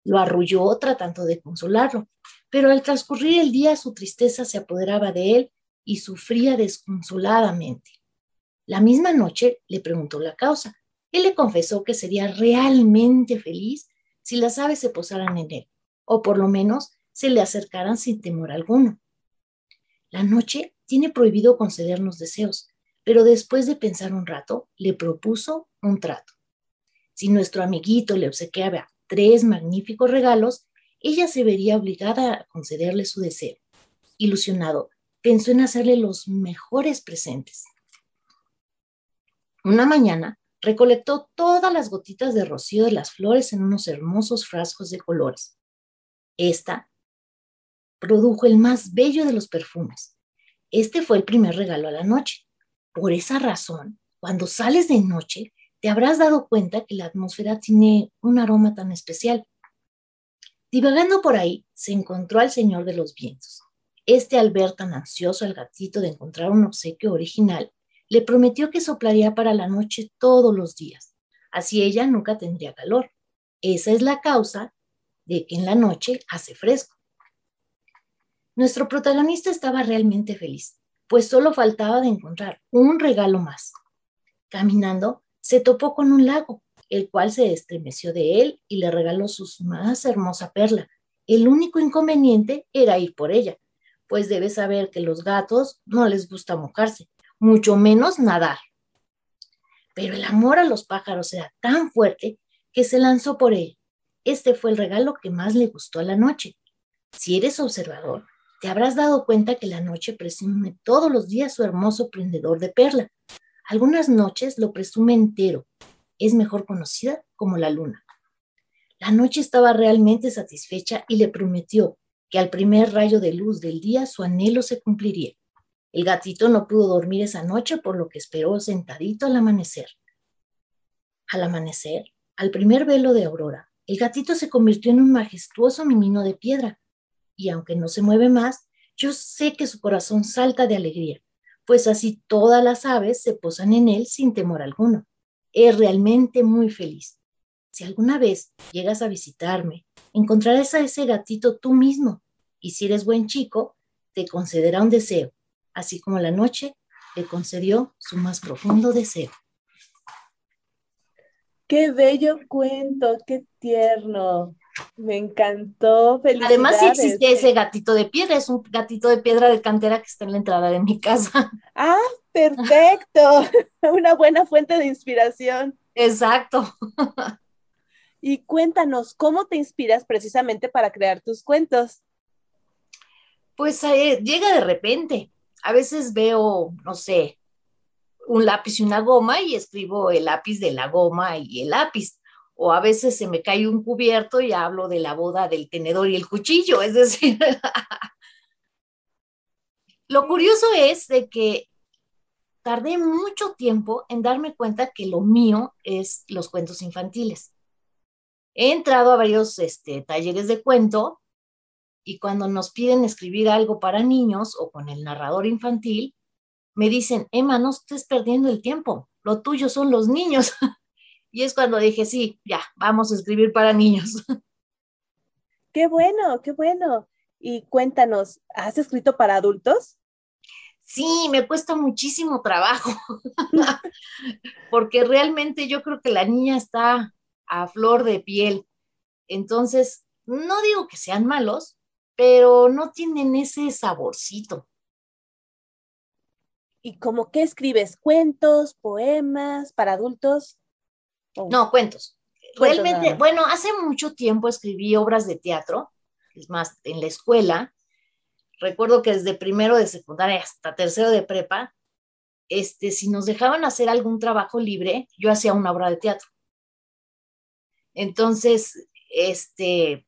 Lo arrulló tratando de consolarlo, pero al transcurrir el día su tristeza se apoderaba de él y sufría desconsoladamente. La misma noche le preguntó la causa. Él le confesó que sería realmente feliz si las aves se posaran en él, o por lo menos se le acercaran sin temor alguno. La noche tiene prohibido concedernos deseos, pero después de pensar un rato, le propuso un trato. Si nuestro amiguito le obsequiaba tres magníficos regalos, ella se vería obligada a concederle su deseo. Ilusionado, pensó en hacerle los mejores presentes. Una mañana recolectó todas las gotitas de rocío de las flores en unos hermosos frascos de colores. Esta produjo el más bello de los perfumes, este fue el primer regalo a la noche. Por esa razón, cuando sales de noche, te habrás dado cuenta que la atmósfera tiene un aroma tan especial. Divagando por ahí, se encontró al Señor de los Vientos. Este, al ver tan ansioso al gatito de encontrar un obsequio original, le prometió que soplaría para la noche todos los días. Así ella nunca tendría calor. Esa es la causa de que en la noche hace fresco. Nuestro protagonista estaba realmente feliz, pues solo faltaba de encontrar un regalo más. Caminando, se topó con un lago, el cual se estremeció de él y le regaló su más hermosa perla. El único inconveniente era ir por ella, pues debe saber que los gatos no les gusta mojarse, mucho menos nadar. Pero el amor a los pájaros era tan fuerte que se lanzó por él. Este fue el regalo que más le gustó a la noche. Si eres observador, te habrás dado cuenta que la noche presume todos los días su hermoso prendedor de perla. Algunas noches lo presume entero. Es mejor conocida como la luna. La noche estaba realmente satisfecha y le prometió que al primer rayo de luz del día su anhelo se cumpliría. El gatito no pudo dormir esa noche, por lo que esperó sentadito al amanecer. Al amanecer, al primer velo de aurora, el gatito se convirtió en un majestuoso menino de piedra, y aunque no se mueve más, yo sé que su corazón salta de alegría, pues así todas las aves se posan en él sin temor alguno. Es realmente muy feliz. Si alguna vez llegas a visitarme, encontrarás a ese gatito tú mismo, y si eres buen chico, te concederá un deseo, así como la noche le concedió su más profundo deseo.
Qué bello cuento, qué tierno. Me encantó.
Además, sí existe ese gatito de piedra, es un gatito de piedra de cantera que está en la entrada de mi casa. (laughs)
Ah, perfecto. (laughs) Una buena fuente de inspiración.
Exacto.
Y cuéntanos, ¿cómo te inspiras precisamente para crear tus cuentos?
Pues eh, llega de repente. A veces veo, no sé, un lápiz y una goma y escribo el lápiz de la goma y el lápiz. O a veces se me cae un cubierto y hablo de la boda del tenedor y el cuchillo. Es decir, (laughs) lo curioso es de que tardé mucho tiempo en darme cuenta que lo mío es los cuentos infantiles. He entrado a varios este, talleres de cuento y cuando nos piden escribir algo para niños o con el narrador infantil, me dicen, Emma, no estés perdiendo el tiempo, lo tuyo son los niños. (laughs) y es cuando dije, sí, ya, vamos a escribir para niños. (laughs)
Qué bueno, qué bueno. Y cuéntanos, ¿has escrito para adultos?
Sí, me cuesta muchísimo trabajo, (laughs) porque realmente yo creo que la niña está a flor de piel. Entonces, no digo que sean malos, pero no tienen ese saborcito.
¿Y cómo qué escribes? ¿Cuentos, poemas para adultos? Oh.
No, cuentos.
Cuentos
Realmente, bueno, hace mucho tiempo escribí obras de teatro, es más, en la escuela. Recuerdo que desde primero de secundaria hasta tercero de prepa, este, si nos dejaban hacer algún trabajo libre, yo hacía una obra de teatro. Entonces, este,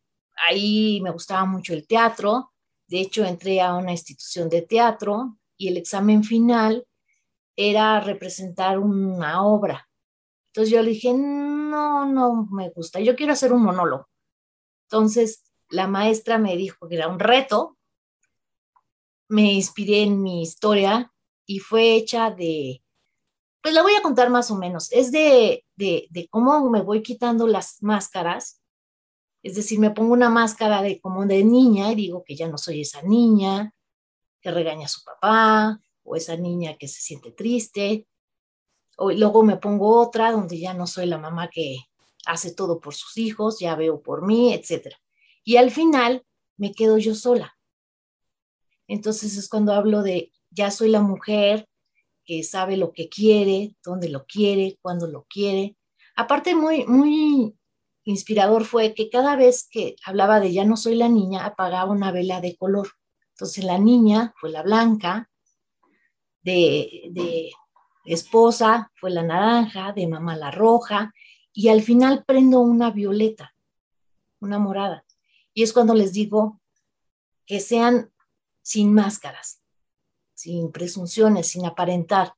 ahí me gustaba mucho el teatro. De hecho, entré a una institución de teatro y el examen final era representar una obra. Entonces yo le dije, no, no me gusta, yo quiero hacer un monólogo. Entonces la maestra me dijo que era un reto, me inspiré en mi historia y fue hecha de, pues la voy a contar más o menos, es de, de, de cómo me voy quitando las máscaras, es decir, me pongo una máscara de como de niña y digo que ya no soy esa niña que regaña a su papá o esa niña que se siente triste, o luego me pongo otra donde ya no soy la mamá que hace todo por sus hijos, ya veo por mí, etc. Y al final me quedo yo sola. Entonces es cuando hablo de ya soy la mujer que sabe lo que quiere, dónde lo quiere, cuándo lo quiere. Aparte, muy, muy inspirador fue que cada vez que hablaba de ya no soy la niña, apagaba una vela de color. Entonces la niña fue la blanca, de, de esposa fue la naranja, de mamá la roja, y al final prendo una violeta, una morada. Y es cuando les digo que sean sin máscaras, sin presunciones, sin aparentar.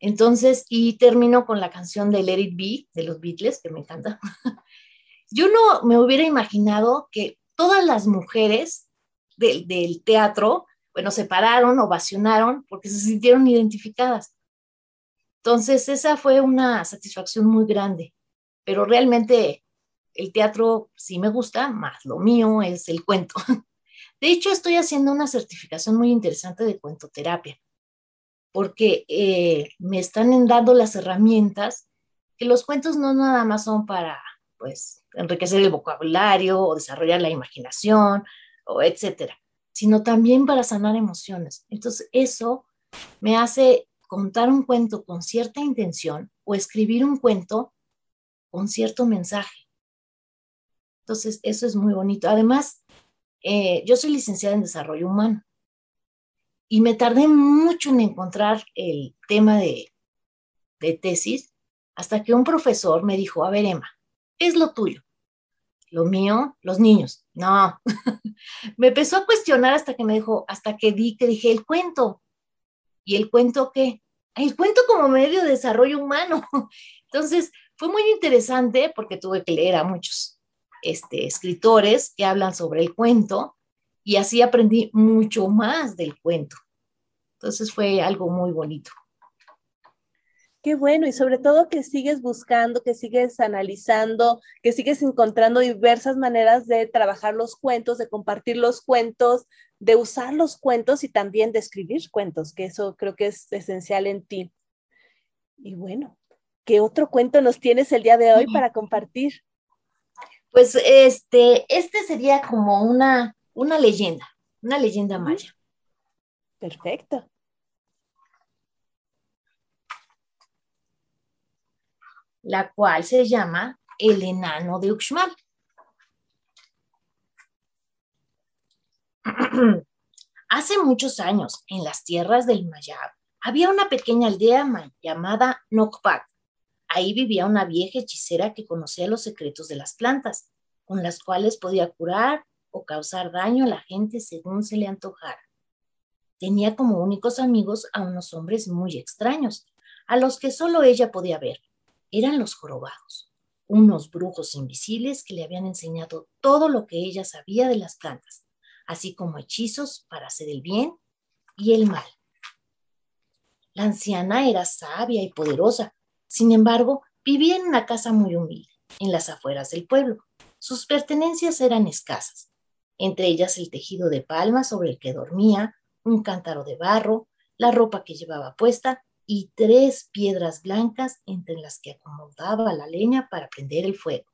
Entonces, y termino con la canción de Let It Be de los Beatles, que me encanta. (laughs) Yo no me hubiera imaginado que todas las mujeres del, del teatro, bueno, se pararon, ovacionaron, porque se sintieron identificadas. Entonces, esa fue una satisfacción muy grande, pero realmente el teatro sí me gusta, más lo mío es el cuento. (laughs) De hecho, estoy haciendo una certificación muy interesante de cuentoterapia, porque eh, me están dando las herramientas que los cuentos no nada más son para, pues, enriquecer el vocabulario o desarrollar la imaginación, o etcétera, sino también para sanar emociones. Entonces, eso me hace contar un cuento con cierta intención o escribir un cuento con cierto mensaje. Entonces, eso es muy bonito. Además, eh, yo soy licenciada en desarrollo humano y me tardé mucho en encontrar el tema de, de tesis hasta que un profesor me dijo, a ver, Emma, ¿qué es lo tuyo? Lo mío, los niños. No. (laughs) me empezó a cuestionar hasta que me dijo, hasta que di que dije el cuento. ¿Y el cuento qué? El cuento como medio de desarrollo humano. (laughs) Entonces, fue muy interesante porque tuve que leer a muchos este, escritores que hablan sobre el cuento y así aprendí mucho más del cuento. Entonces fue algo muy bonito.
Qué bueno, y sobre todo que sigues buscando, que sigues analizando, que sigues encontrando diversas maneras de trabajar los cuentos, de compartir los cuentos, de usar los cuentos y también de escribir cuentos, que eso creo que es esencial en ti. Y bueno, ¿qué otro cuento nos tienes el día de hoy para compartir?
Pues este, este sería como una, una leyenda, una leyenda maya.
Perfecto.
la cual se llama El enano de Uxmal. (clears throat) Hace muchos años, en las tierras del Mayab, había una pequeña aldea llamada Nokpat. Ahí vivía una vieja hechicera que conocía los secretos de las plantas, con las cuales podía curar o causar daño a la gente según se le antojara. Tenía como únicos amigos a unos hombres muy extraños, a los que solo ella podía ver, eran los jorobados, unos brujos invisibles que le habían enseñado todo lo que ella sabía de las plantas, así como hechizos para hacer el bien y el mal. La anciana era sabia y poderosa, sin embargo, vivía en una casa muy humilde, en las afueras del pueblo. Sus pertenencias eran escasas, entre ellas el tejido de palma sobre el que dormía, un cántaro de barro, la ropa que llevaba puesta y tres piedras blancas entre las que acomodaba la leña para prender el fuego.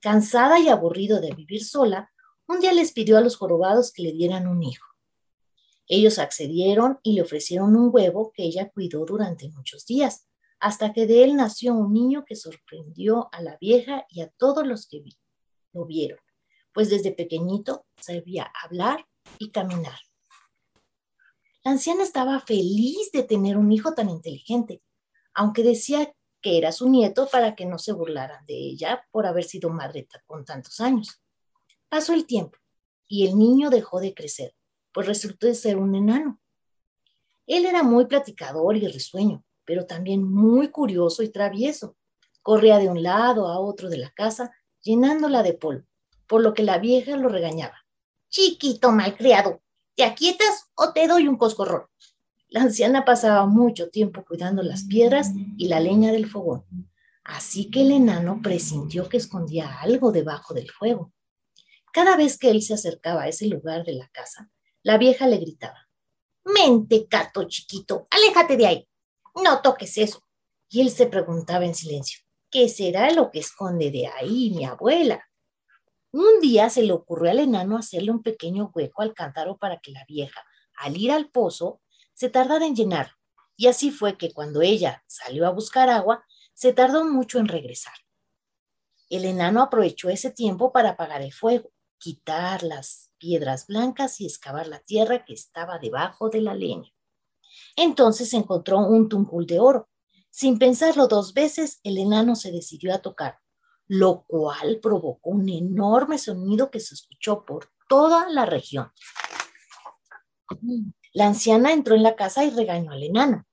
Cansada y aburrido de vivir sola, un día les pidió a los jorobados que le dieran un hijo. Ellos accedieron y le ofrecieron un huevo que ella cuidó durante muchos días, hasta que de él nació un niño que sorprendió a la vieja y a todos los que lo vieron, pues desde pequeñito sabía hablar y caminar. La anciana estaba feliz de tener un hijo tan inteligente, aunque decía que era su nieto para que no se burlaran de ella por haber sido madre con tantos años. Pasó el tiempo y el niño dejó de crecer, pues resultó de ser un enano. Él era muy platicador y risueño, pero también muy curioso y travieso. Corría de un lado a otro de la casa, llenándola de polvo, por lo que la vieja lo regañaba. Chiquito malcriado, ¿Te aquietas o te doy un coscorrón? La anciana pasaba mucho tiempo cuidando las piedras y la leña del fogón, así que el enano presintió que escondía algo debajo del fuego. Cada vez que él se acercaba a ese lugar de la casa, la vieja le gritaba, Mentecato chiquito, aléjate de ahí, no toques eso. Y él se preguntaba en silencio, ¿qué será lo que esconde de ahí mi abuela? Un día se le ocurrió al enano hacerle un pequeño hueco al cántaro para que la vieja, al ir al pozo, se tardara en llenar. Y así fue que cuando ella salió a buscar agua, se tardó mucho en regresar. El enano aprovechó ese tiempo para apagar el fuego, quitar las piedras blancas y excavar la tierra que estaba debajo de la leña. Entonces encontró un tuncul de oro. Sin pensarlo dos veces, el enano se decidió a tocar lo cual provocó un enorme sonido que se escuchó por toda la región. La anciana entró en la casa y regañó al enano.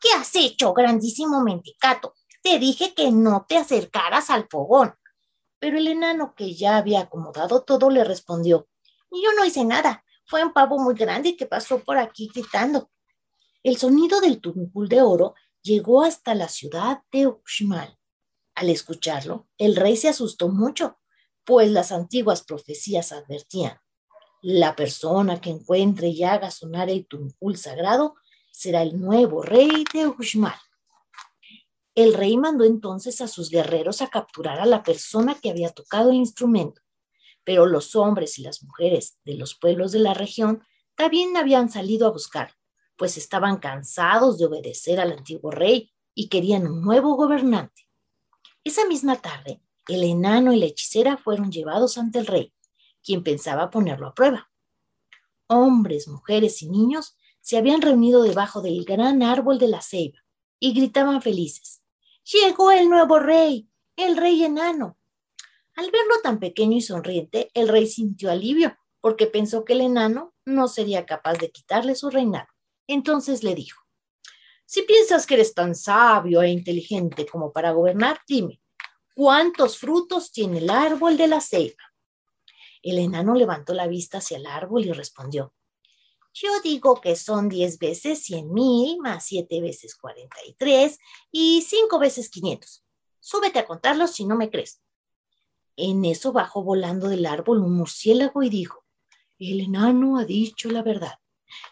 ¿Qué has hecho, grandísimo mentecato? Te dije que no te acercaras al fogón. Pero el enano, que ya había acomodado todo, le respondió, yo no hice nada. Fue un pavo muy grande que pasó por aquí gritando. El sonido del tuncul de oro llegó hasta la ciudad de Uxmal. Al escucharlo, el rey se asustó mucho, pues las antiguas profecías advertían, la persona que encuentre y haga sonar el tuncul sagrado será el nuevo rey de Uxmal. El rey mandó entonces a sus guerreros a capturar a la persona que había tocado el instrumento, pero los hombres y las mujeres de los pueblos de la región también habían salido a buscar, pues estaban cansados de obedecer al antiguo rey y querían un nuevo gobernante. Esa misma tarde, el enano y la hechicera fueron llevados ante el rey, quien pensaba ponerlo a prueba. Hombres, mujeres y niños se habían reunido debajo del gran árbol de la ceiba y gritaban felices. Llegó el nuevo rey, el rey enano. Al verlo tan pequeño y sonriente, el rey sintió alivio porque pensó que el enano no sería capaz de quitarle su reinado. Entonces le dijo, si piensas que eres tan sabio e inteligente como para gobernar, dime, ¿cuántos frutos tiene el árbol de la ceiba? El enano levantó la vista hacia el árbol y respondió, yo digo que son diez veces cien mil, más siete veces cuarenta y tres, y cinco veces quinientos. Súbete a contarlos si no me crees. En eso bajó volando del árbol un murciélago y dijo, el enano ha dicho la verdad.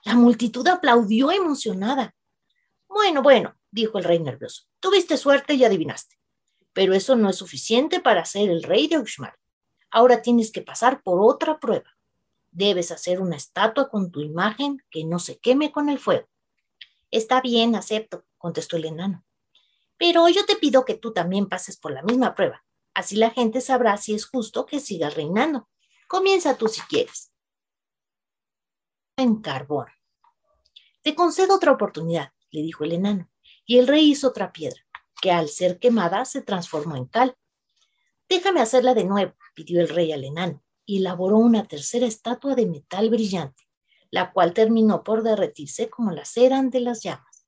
La multitud aplaudió emocionada. Bueno, bueno, dijo el rey nervioso, tuviste suerte y adivinaste. Pero eso no es suficiente para ser el rey de Uxmal. Ahora tienes que pasar por otra prueba. Debes hacer una estatua con tu imagen que no se queme con el fuego. Está bien, acepto, contestó el enano. Pero yo te pido que tú también pases por la misma prueba. Así la gente sabrá si es justo que sigas reinando. Comienza tú si quieres. En carbón. Te concedo otra oportunidad, le dijo el enano, y el rey hizo otra piedra, que al ser quemada se transformó en cal. Déjame hacerla de nuevo, pidió el rey al enano, y elaboró una tercera estatua de metal brillante, la cual terminó por derretirse como la cera ante las llamas.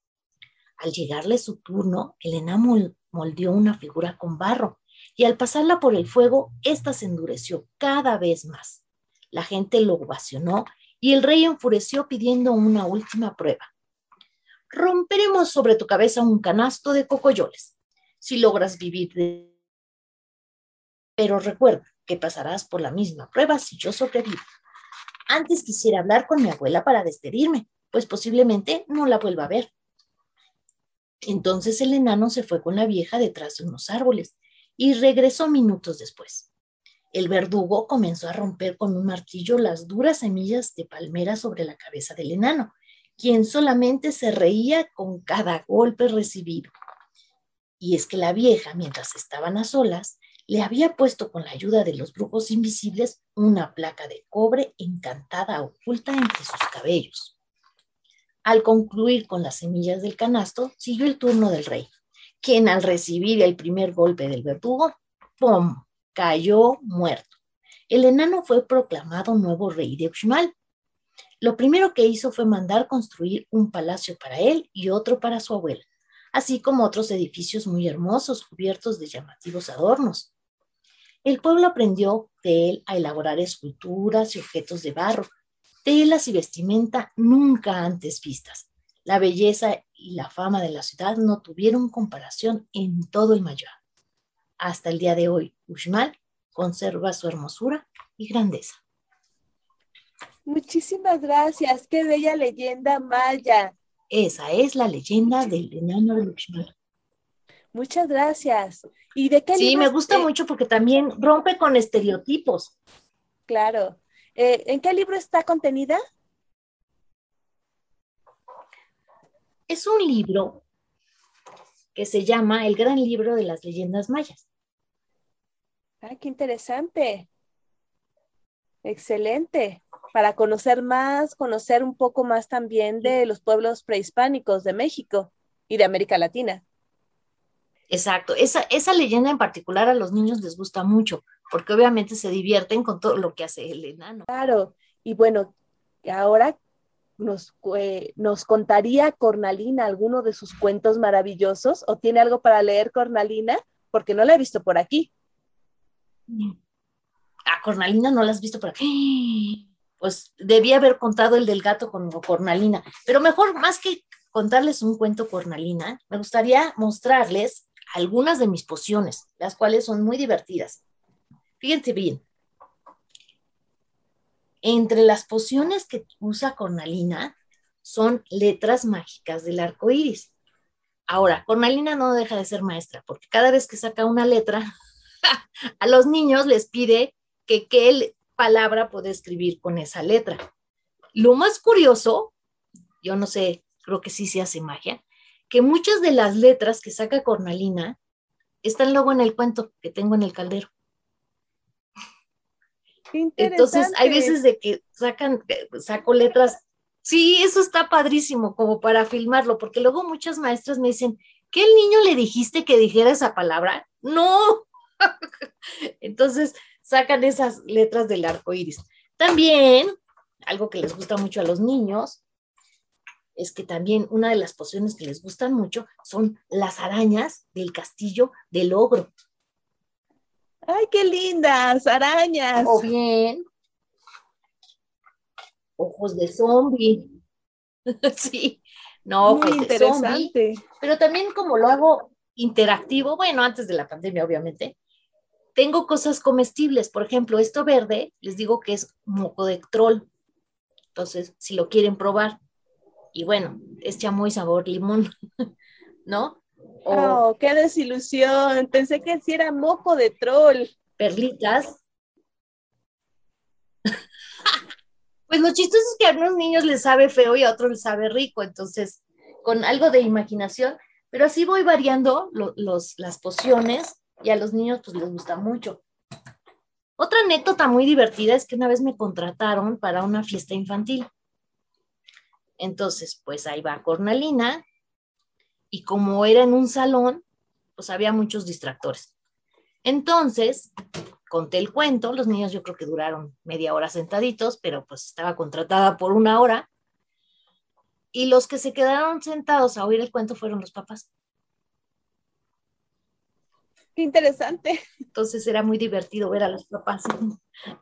Al llegarle su turno, el enano moldeó una figura con barro, y al pasarla por el fuego, ésta se endureció cada vez más. La gente lo ovacionó y el rey enfureció pidiendo una última prueba. Romperemos sobre tu cabeza un canasto de cocoyoles, si logras vivir de... Pero recuerda que pasarás por la misma prueba si yo sobrevivo. Antes quisiera hablar con mi abuela para despedirme, pues posiblemente no la vuelva a ver. Entonces el enano se fue con la vieja detrás de unos árboles y regresó minutos después. El verdugo comenzó a romper con un martillo las duras semillas de palmera sobre la cabeza del enano, quien solamente se reía con cada golpe recibido. Y es que la vieja, mientras estaban a solas, le había puesto con la ayuda de los brujos invisibles una placa de cobre encantada oculta entre sus cabellos. Al concluir con las semillas del canasto, siguió el turno del rey, quien al recibir el primer golpe del verdugo, ¡pum! Cayó muerto. El enano fue proclamado nuevo rey de Uxmal. Lo primero que hizo fue mandar construir un palacio para él y otro para su abuela, así como otros edificios muy hermosos cubiertos de llamativos adornos. El pueblo aprendió de él a elaborar esculturas y objetos de barro, telas y vestimenta nunca antes vistas. La belleza y la fama de la ciudad no tuvieron comparación en todo el Mayor. Hasta el día de hoy, Uxmal conserva su hermosura y grandeza.
Muchísimas gracias, qué bella leyenda maya.
Esa es la leyenda del enano de Uxmal.
Muchas gracias. ¿Y de qué
Sí, me gusta mucho porque también rompe con estereotipos.
Claro. Eh, ¿En qué libro está contenida?
Es un libro que se llama El Gran Libro de las Leyendas Mayas.
Ah, qué interesante. Excelente. Para conocer más, conocer un poco más también de los pueblos prehispánicos de México y de América Latina.
Exacto. Esa, esa leyenda en particular a los niños les gusta mucho, porque obviamente se divierten con todo lo que hace el enano.
Claro. Y bueno, ahora nos, eh, nos contaría Cornalina alguno de sus cuentos maravillosos o tiene algo para leer Cornalina, porque no la he visto por aquí.
A Cornalina no la has visto aquí. Pues debía haber contado el del gato con Cornalina, pero mejor, más que contarles un cuento Cornalina, me gustaría mostrarles algunas de mis pociones, las cuales son muy divertidas. Fíjense bien. Entre las pociones que usa Cornalina son letras mágicas del arco iris. Ahora, Cornalina no deja de ser maestra, porque cada vez que saca una letra, (laughs) a los niños les pide que qué palabra puede escribir con esa letra. Lo más curioso, yo no sé creo que sí se hace magia, que muchas de las letras que saca Cornalina están luego en el cuento que tengo en el caldero. (laughs)
Qué
Entonces, hay veces de que sacan, eh, saco letras. Sí, eso está padrísimo, como para filmarlo, porque luego muchas maestras me dicen, ¿qué el niño le dijiste que dijera esa palabra? No. (laughs) Entonces, sacan esas letras del arco iris. También, algo que les gusta mucho a los niños, es que también una de las pociones que les gustan mucho son las arañas del castillo del ogro.
Ay, qué lindas, arañas.
O bien, ojos de zombie. (laughs) sí, no,
Muy
ojos de zombie.
interesante.
Pero también como lo hago interactivo, bueno, antes de la pandemia, obviamente, tengo cosas comestibles. Por ejemplo, esto verde, les digo que es moco de troll. Entonces, si lo quieren probar, y bueno, es chamoy sabor limón, (laughs) ¿no? O
Oh, qué desilusión. Pensé que sí era moco de troll.
perlitas. (laughs) Pues lo chistoso es que a unos niños les sabe feo y a otros les sabe rico, entonces con algo de imaginación, pero así voy variando lo- los, las pociones y a los niños pues les gusta mucho. Otra anécdota muy divertida es que una vez me contrataron para una fiesta infantil. Entonces, pues ahí va Cornalina y como era en un salón, pues había muchos distractores. Entonces, conté el cuento, los niños yo creo que duraron media hora sentaditos, pero pues estaba contratada por una hora. Y los que se quedaron sentados a oír el cuento fueron los papás.
Qué interesante.
Entonces era muy divertido ver a los papás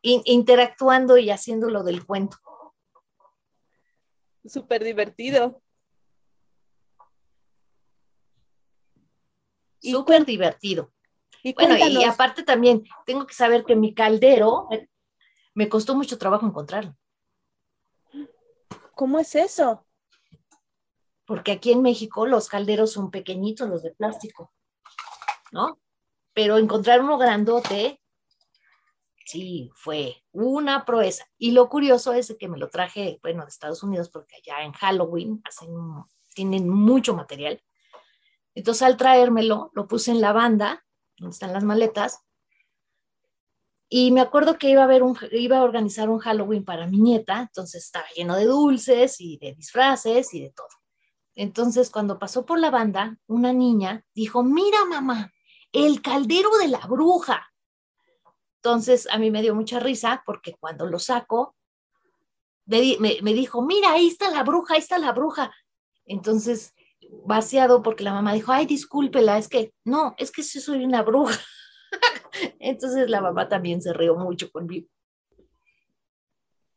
in- interactuando y haciendo lo del cuento.
Súper divertido.
Súper divertido.
Y
Bueno, y aparte también tengo que saber que mi caldero me costó mucho trabajo encontrarlo,
¿cómo es eso?
porque aquí en México los calderos son pequeñitos, los de plástico, ¿no? Pero encontrar uno grandote, sí, fue una proeza. Y lo curioso es que me lo traje, bueno, de Estados Unidos, porque allá en Halloween hacen, tienen mucho material. Entonces al traérmelo, lo puse en la banda, donde están las maletas, y me acuerdo que iba a, haber un, iba a organizar un Halloween para mi nieta, entonces estaba lleno de dulces y de disfraces y de todo. Entonces, cuando pasó por la banda, una niña dijo, mira mamá, el caldero de la bruja. Entonces, a mí me dio mucha risa porque cuando lo saco, me, me- me dijo, mira, ahí está la bruja, ahí está la bruja. Entonces, vaciado porque la mamá dijo, ay, discúlpela, es que, no, es que sí soy una bruja. (laughs) Entonces, la mamá también se rió mucho conmigo.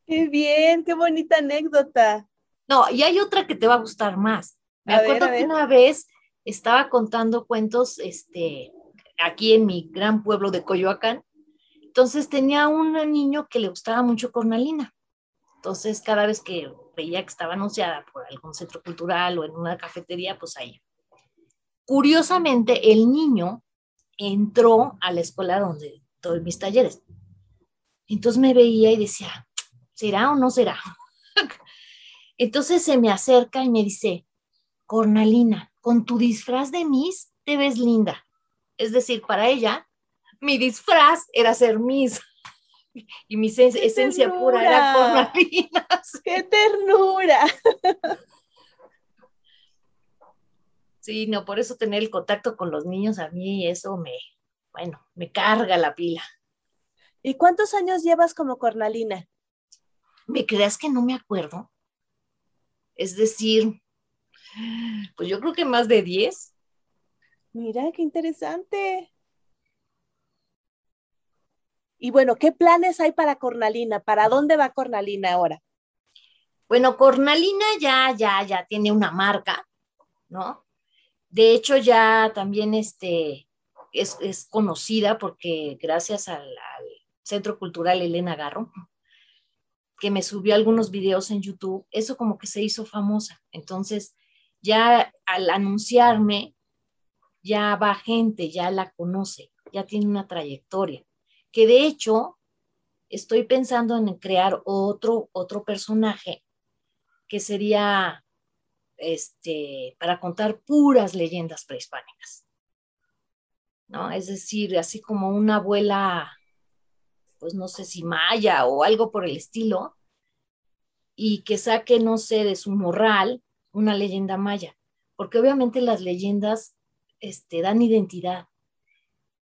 Qué bien, qué bonita anécdota.
No, y hay otra que te va a gustar más. Me
A
acuerdo que
ver.
una vez estaba contando cuentos, este, aquí en mi gran pueblo de Coyoacán. Entonces tenía un niño que le gustaba mucho Cornalina. Entonces cada vez que veía que estaba anunciada por algún centro cultural o en una cafetería, pues ahí. Curiosamente, el niño entró a la escuela donde doy mis talleres. Entonces me veía y decía, ¿será o no será? (laughs) Entonces se me acerca y me dice, Cornalina, con tu disfraz de Miss te ves linda. Es decir, para ella, mi disfraz era ser Miss. Y mi sen-
¡Qué
esencia pura era! Cornalina.
¡Qué ternura!
Sí, no, por eso tener el contacto con los niños a mí, eso me, bueno, me carga la pila.
¿Y cuántos años llevas como Cornalina?
¿Me creas que no me acuerdo? Es decir, pues yo creo que más de 10.
Mira, qué interesante. Y bueno, ¿qué planes hay para Cornalina? ¿Para dónde va Cornalina ahora?
Bueno, Cornalina ya, ya, ya tiene una marca, ¿no? De hecho, ya también este, es, es conocida porque gracias al, al Centro Cultural Elena Garro, que me subió algunos videos en YouTube, eso como que se hizo famosa. Entonces, ya al anunciarme, ya va gente, ya la conoce, ya tiene una trayectoria. Que de hecho, estoy pensando en crear otro, otro personaje que sería este, para contar puras leyendas prehispánicas. ¿No? Es decir, así como una abuela, pues no sé si maya o algo por el estilo, y que saque, no sé, de su morral una leyenda maya, porque obviamente las leyendas este, dan identidad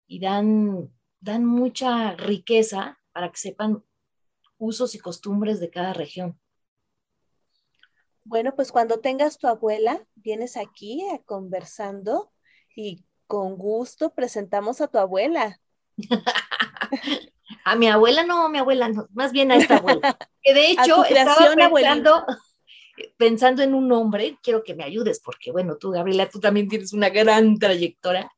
y dan, dan mucha riqueza para que sepan usos y costumbres de cada región.
Bueno, pues cuando tengas tu abuela, vienes aquí a conversando y con gusto presentamos a tu abuela. (laughs)
a mi abuela no, mi abuela no, más bien a esta abuela. Que de (laughs) hecho estaba pensando, pensando en un nombre, quiero que me ayudes porque bueno, tú Gabriela, tú también tienes una gran trayectoria.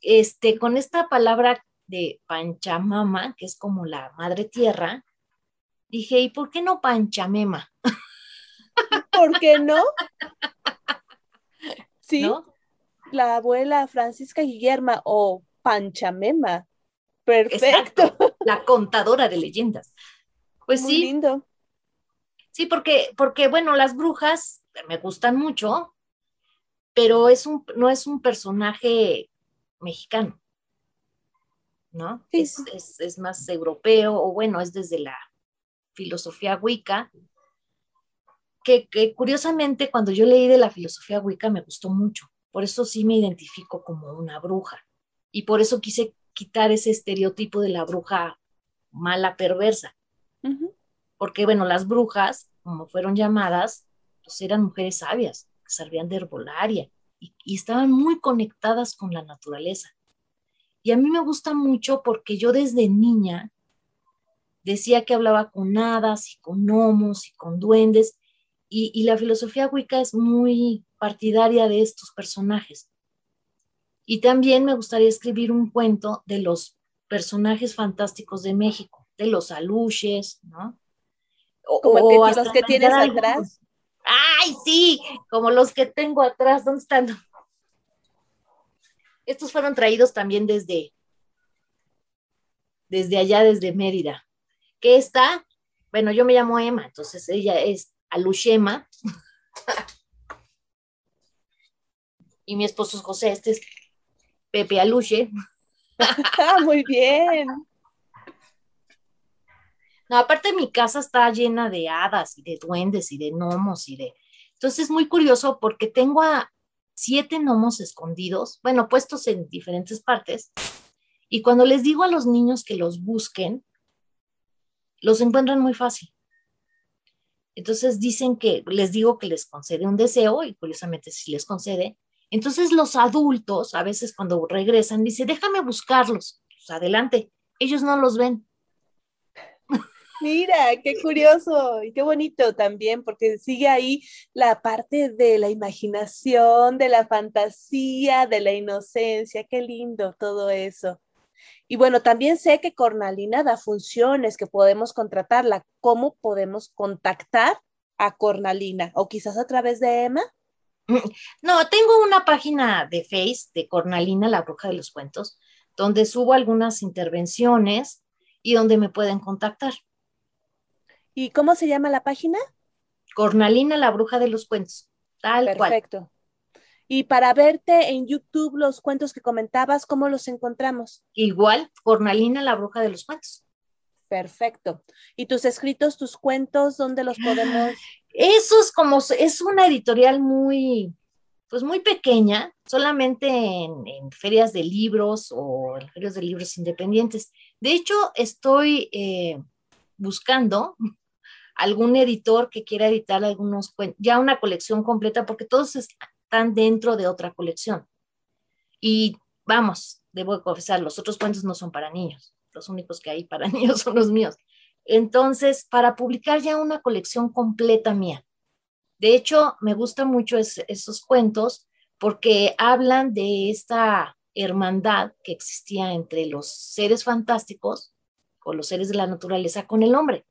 Este, con esta palabra de Panchamama, que es como la madre tierra, dije, ¿y por qué no Panchamema? (laughs)
¿Por qué no? (laughs) Sí,
¿No?
la abuela Francisca Guillerma o Panchamema. Perfecto.
Exacto, la contadora de leyendas. Pues
Muy
sí,
lindo.
Sí, porque, porque, bueno, las brujas me gustan mucho, pero es un, no es un personaje mexicano, ¿no?
Sí,
es, es- es más europeo, o bueno, es desde la filosofía wicca, que, que curiosamente cuando yo leí de la filosofía wicca me gustó mucho, por eso sí me identifico como una bruja, y por eso quise quitar ese estereotipo de la bruja mala, perversa. Porque bueno, las brujas, como fueron llamadas, pues eran mujeres sabias, que servían de herbolaria y, estaban muy conectadas con la naturaleza. Y a mí me gusta mucho porque yo desde niña decía que hablaba con hadas y con gnomos y con duendes, y, y la filosofía wicca es muy partidaria de estos personajes. Y también me gustaría escribir un cuento de los personajes fantásticos de México, de los aluches, ¿no? O-
Como el que los que tienes atrás.
¡Ay, sí! Como los que tengo atrás. ¿Dónde están? Estos fueron traídos también desde, desde allá, desde Mérida. ¿Qué está? Bueno, yo me llamo Emma, entonces ella es Alushema. (laughs) y mi esposo es José, este es Pepe Aluche. (laughs)
Ah, muy bien.
Aparte mi casa está llena de hadas y de duendes y de gnomos y de... Entonces es muy curioso porque tengo a siete gnomos escondidos, bueno, puestos en diferentes partes, y cuando les digo a los niños que los busquen, los encuentran muy fácil. Entonces dicen que les digo que les concede un deseo y curiosamente sí les concede. Entonces los adultos a veces cuando regresan dice, déjame buscarlos. Pues adelante, ellos no los ven.
Mira, qué curioso y qué bonito también, porque sigue ahí la parte de la imaginación, de la fantasía, de la inocencia. Qué lindo todo eso. Y bueno, también sé que Cornalina da funciones que podemos contratarla. ¿Cómo podemos contactar a Cornalina? O quizás a través de Emma. (clears throat)
No, tengo una página de Face de Cornalina, la bruja de los cuentos, donde subo algunas intervenciones y donde me pueden contactar.
¿Y cómo se llama la página?
Cornalina, la bruja de los cuentos, tal cual.
Perfecto. Y para verte en YouTube los cuentos que comentabas, ¿cómo los encontramos?
Igual, Cornalina, la bruja de los cuentos.
Perfecto. ¿Y tus escritos, tus cuentos, dónde los podemos?
Eso es como, es una editorial muy, pues muy pequeña, solamente en, en ferias de libros o en ferias de libros independientes. De hecho, estoy eh, buscando algún editor que quiera editar algunos cuentos, ya una colección completa, porque todos están dentro de otra colección. Y vamos, debo confesar, los otros cuentos no son para niños, los únicos que hay para (laughs) niños son los míos. Entonces, para publicar ya una colección completa mía. De hecho, me gustan mucho es, esos cuentos porque hablan de esta hermandad que existía entre los seres fantásticos o los seres de la naturaleza con el hombre.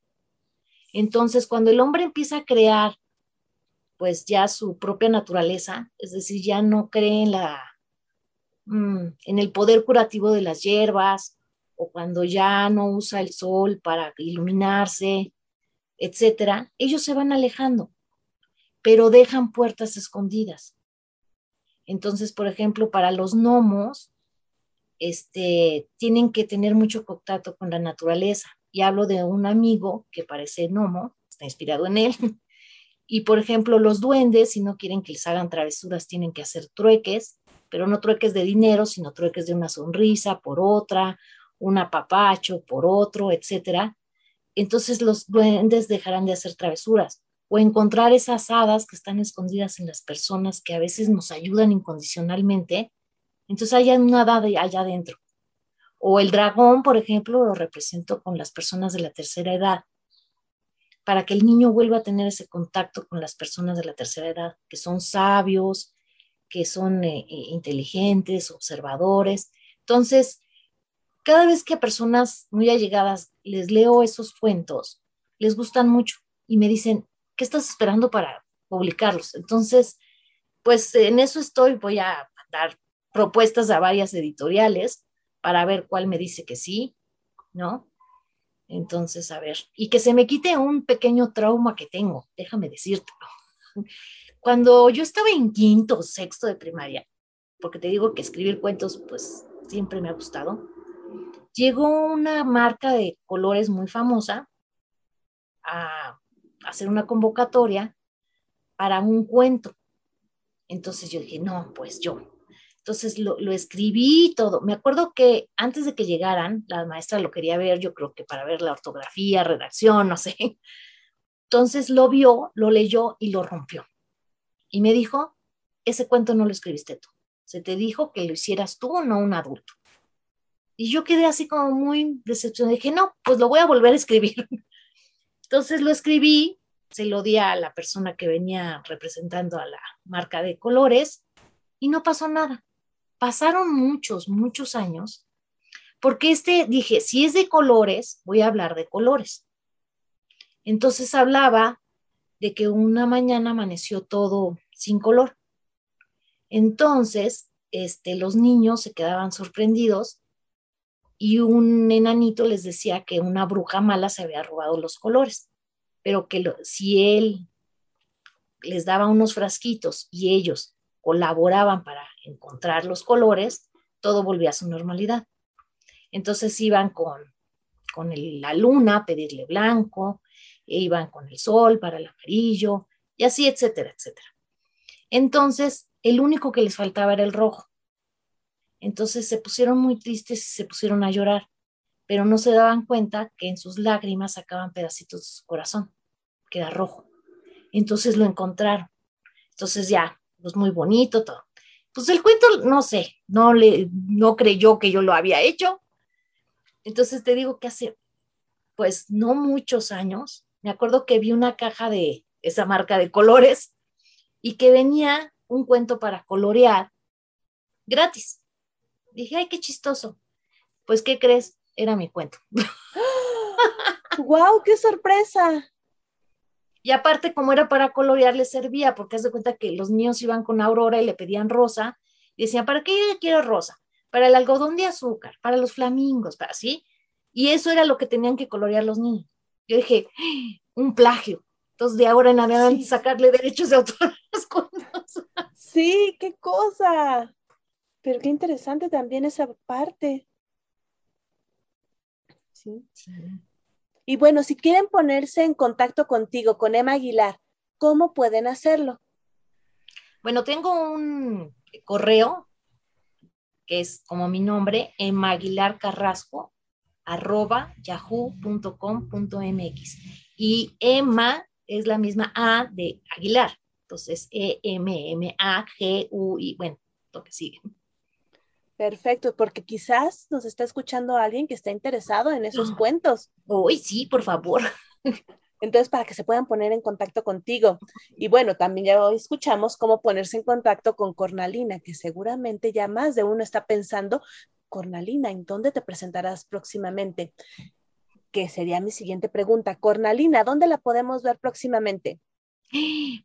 Entonces, cuando el hombre empieza a crear, pues ya su propia naturaleza, es decir, ya no cree en la, mm, en el poder curativo de las hierbas, o cuando ya no usa el sol para iluminarse, etcétera, ellos se van alejando. pero dejan puertas escondidas. Entonces, por ejemplo, para los gnomos, este, tienen que tener mucho contacto con la naturaleza. Y hablo de un amigo que parece gnomo, está inspirado en él. (laughs) Y, por ejemplo, los duendes, si no quieren que les hagan travesuras, tienen que hacer trueques, pero no trueques de dinero, sino trueques de una sonrisa por otra, un apapacho por otro, etcétera. Entonces los duendes dejarán de hacer travesuras o encontrar esas hadas que están escondidas en las personas que a veces nos ayudan incondicionalmente. Entonces hay una hada allá adentro. O el dragón, por ejemplo, lo represento con las personas de la tercera edad, para que el niño vuelva a tener ese contacto con las personas de la tercera edad, que son sabios, que son eh, eh, inteligentes, observadores. Entonces, cada vez que a personas muy allegadas les leo esos cuentos, les gustan mucho y me dicen, ¿qué estás esperando para publicarlos? Entonces, pues en eso estoy, voy a dar propuestas a varias editoriales para ver cuál me dice que sí, ¿no? Entonces, a ver, y que se me quite un pequeño trauma que tengo, déjame decirte. (laughs) Cuando yo estaba en quinto o sexto de primaria, porque te digo que escribir cuentos, pues siempre me ha gustado, llegó una marca de colores muy famosa a hacer una convocatoria para un cuento. Entonces yo dije, no, pues yo. Entonces lo, lo escribí todo. Me acuerdo que antes de que llegaran, la maestra lo quería ver, yo creo que para ver la ortografía, redacción, no sé. Entonces lo vio, lo leyó y lo rompió. Y me dijo, ese cuento no lo escribiste tú. Se te dijo que lo hicieras tú no un adulto. Y yo quedé así como muy decepcionada. Dije, no, pues lo voy a volver a escribir. (laughs) Entonces lo escribí, se lo di a la persona que venía representando a la marca de colores y no pasó nada. Pasaron muchos, muchos años, porque este, dije, si es de colores, voy a hablar de colores. Entonces hablaba de que una mañana amaneció todo sin color. Entonces, este, los niños se quedaban sorprendidos y un enanito les decía que una bruja mala se había robado los colores, pero que si él les daba unos frasquitos y ellos colaboraban para encontrar los colores, todo volvía a su normalidad. Entonces iban con, con la luna a pedirle blanco, e iban con el sol para el amarillo, y así, etcétera, etcétera. Entonces, el único que les faltaba era el rojo. Entonces se pusieron muy tristes y se pusieron a llorar, pero no se daban cuenta que en sus lágrimas sacaban pedacitos de su corazón, que era rojo. Entonces lo encontraron. Entonces ya, pues muy bonito todo. Pues el cuento, no sé, no le, no creyó que yo lo había hecho. Entonces te digo que hace, pues no muchos años, me acuerdo que vi una caja de esa marca de colores y que venía un cuento para colorear gratis. Dije, ay, qué chistoso. Pues, ¿qué crees? Era mi cuento. (gasps)
¡Wow! ¡Qué sorpresa!
Y aparte, como era para colorear, le servía, porque haz de cuenta que los niños iban con Aurora y le pedían rosa, y decían, ¿para qué quiero rosa? Para el algodón de azúcar, para los flamingos, para así. Y eso era lo que tenían que colorear los niños. Yo dije, ¡Ah! un plagio. Entonces, de ahora en adelante,
Sí.
sacarle derechos de autor a los cuentos.
Sí, qué cosa. Pero qué interesante también esa parte. Sí. Y bueno, si quieren ponerse en contacto contigo, con Emma Aguilar, ¿cómo pueden hacerlo?
Bueno, tengo un correo que es como mi nombre, emaguilarcarrasco, arroba yahoo.com.mx. Y Emma es la misma A de Aguilar. Entonces, E-M-M-A-G-U-I, bueno, lo que sigue.
Perfecto, porque quizás nos está escuchando alguien que está interesado en esos cuentos.
Uy, sí, por favor. (laughs)
Entonces, para que se puedan poner en contacto contigo. Y bueno, también ya hoy escuchamos cómo ponerse en contacto con Cornalina, que seguramente ya más de uno está pensando, Cornalina, ¿en dónde te presentarás próximamente? Que sería mi siguiente pregunta. Cornalina, ¿dónde la podemos ver próximamente?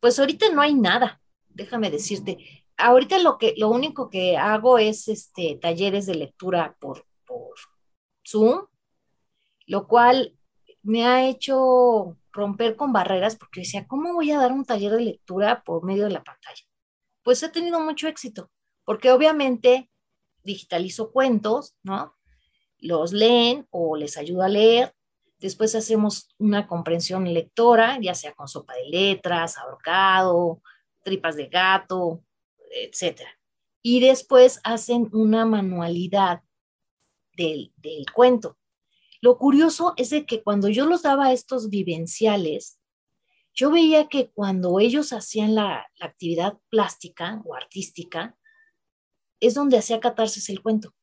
Pues ahorita no hay nada, déjame decirte. Ahorita lo que, lo único que hago es este talleres de lectura por, por Zoom, lo cual me ha hecho romper con barreras porque decía, ¿cómo voy a dar un taller de lectura por medio de la pantalla? Pues he tenido mucho éxito, porque obviamente digitalizo cuentos, ¿no? Los leen o les ayudo a leer. Después hacemos una comprensión lectora, ya sea con sopa de letras, ahorcado, tripas de gato, etcétera. Y después hacen una manualidad del, del cuento. Lo curioso es de que cuando yo los daba estos vivenciales, yo veía que cuando ellos hacían la, la actividad plástica o artística, es donde hacía catarsis el cuento.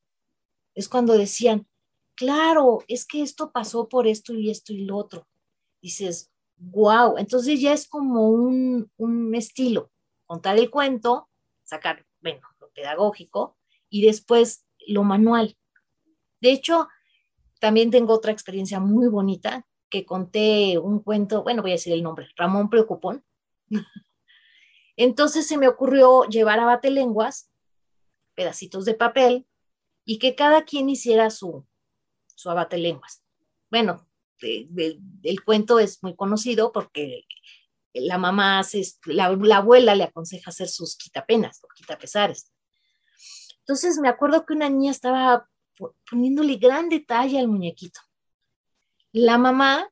Es cuando decían, claro, es que esto pasó por esto y esto y lo otro. Dices, wow, entonces ya es como un, un estilo, contar el cuento, sacar, bueno, lo pedagógico y después lo manual. De hecho, también tengo otra experiencia muy bonita que conté un cuento, bueno, voy a decir el nombre, Ramón Preocupón. (laughs) Entonces se me ocurrió llevar a batelenguas pedacitos de papel y que cada quien hiciera su, su abatelenguas. Bueno, el cuento es muy conocido porque la mamá hace, la, la, abuela le aconseja hacer sus quitapenas o quitapesares. Entonces me acuerdo que una niña estaba poniéndole gran detalle al muñequito. La mamá,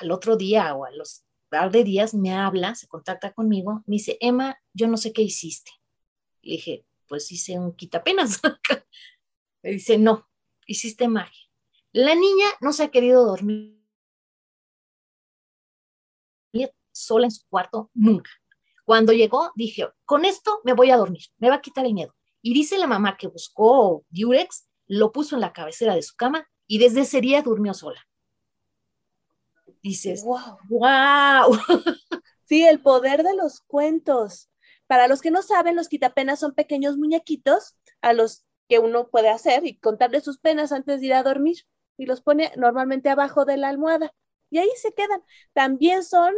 al otro día o a los par de días, me habla, se contacta conmigo, me dice, Emma, yo no sé qué hiciste. Le dije, pues hice un quitapenas. (laughs) me dice, no, hiciste magia. La niña no se ha querido dormir sola en su cuarto nunca. Cuando llegó, dije, con esto me voy a dormir, me va a quitar el miedo. Y dice la mamá que buscó Durex, lo puso en la cabecera de su cama y desde ese día durmió sola. Dices, wow, wow. (laughs)
Sí, el poder de los cuentos. Para los que no saben, los quitapenas son pequeños muñequitos a los que uno puede hacer y contarle sus penas antes de ir a dormir. Y los pone normalmente abajo de la almohada. Y ahí se quedan. También son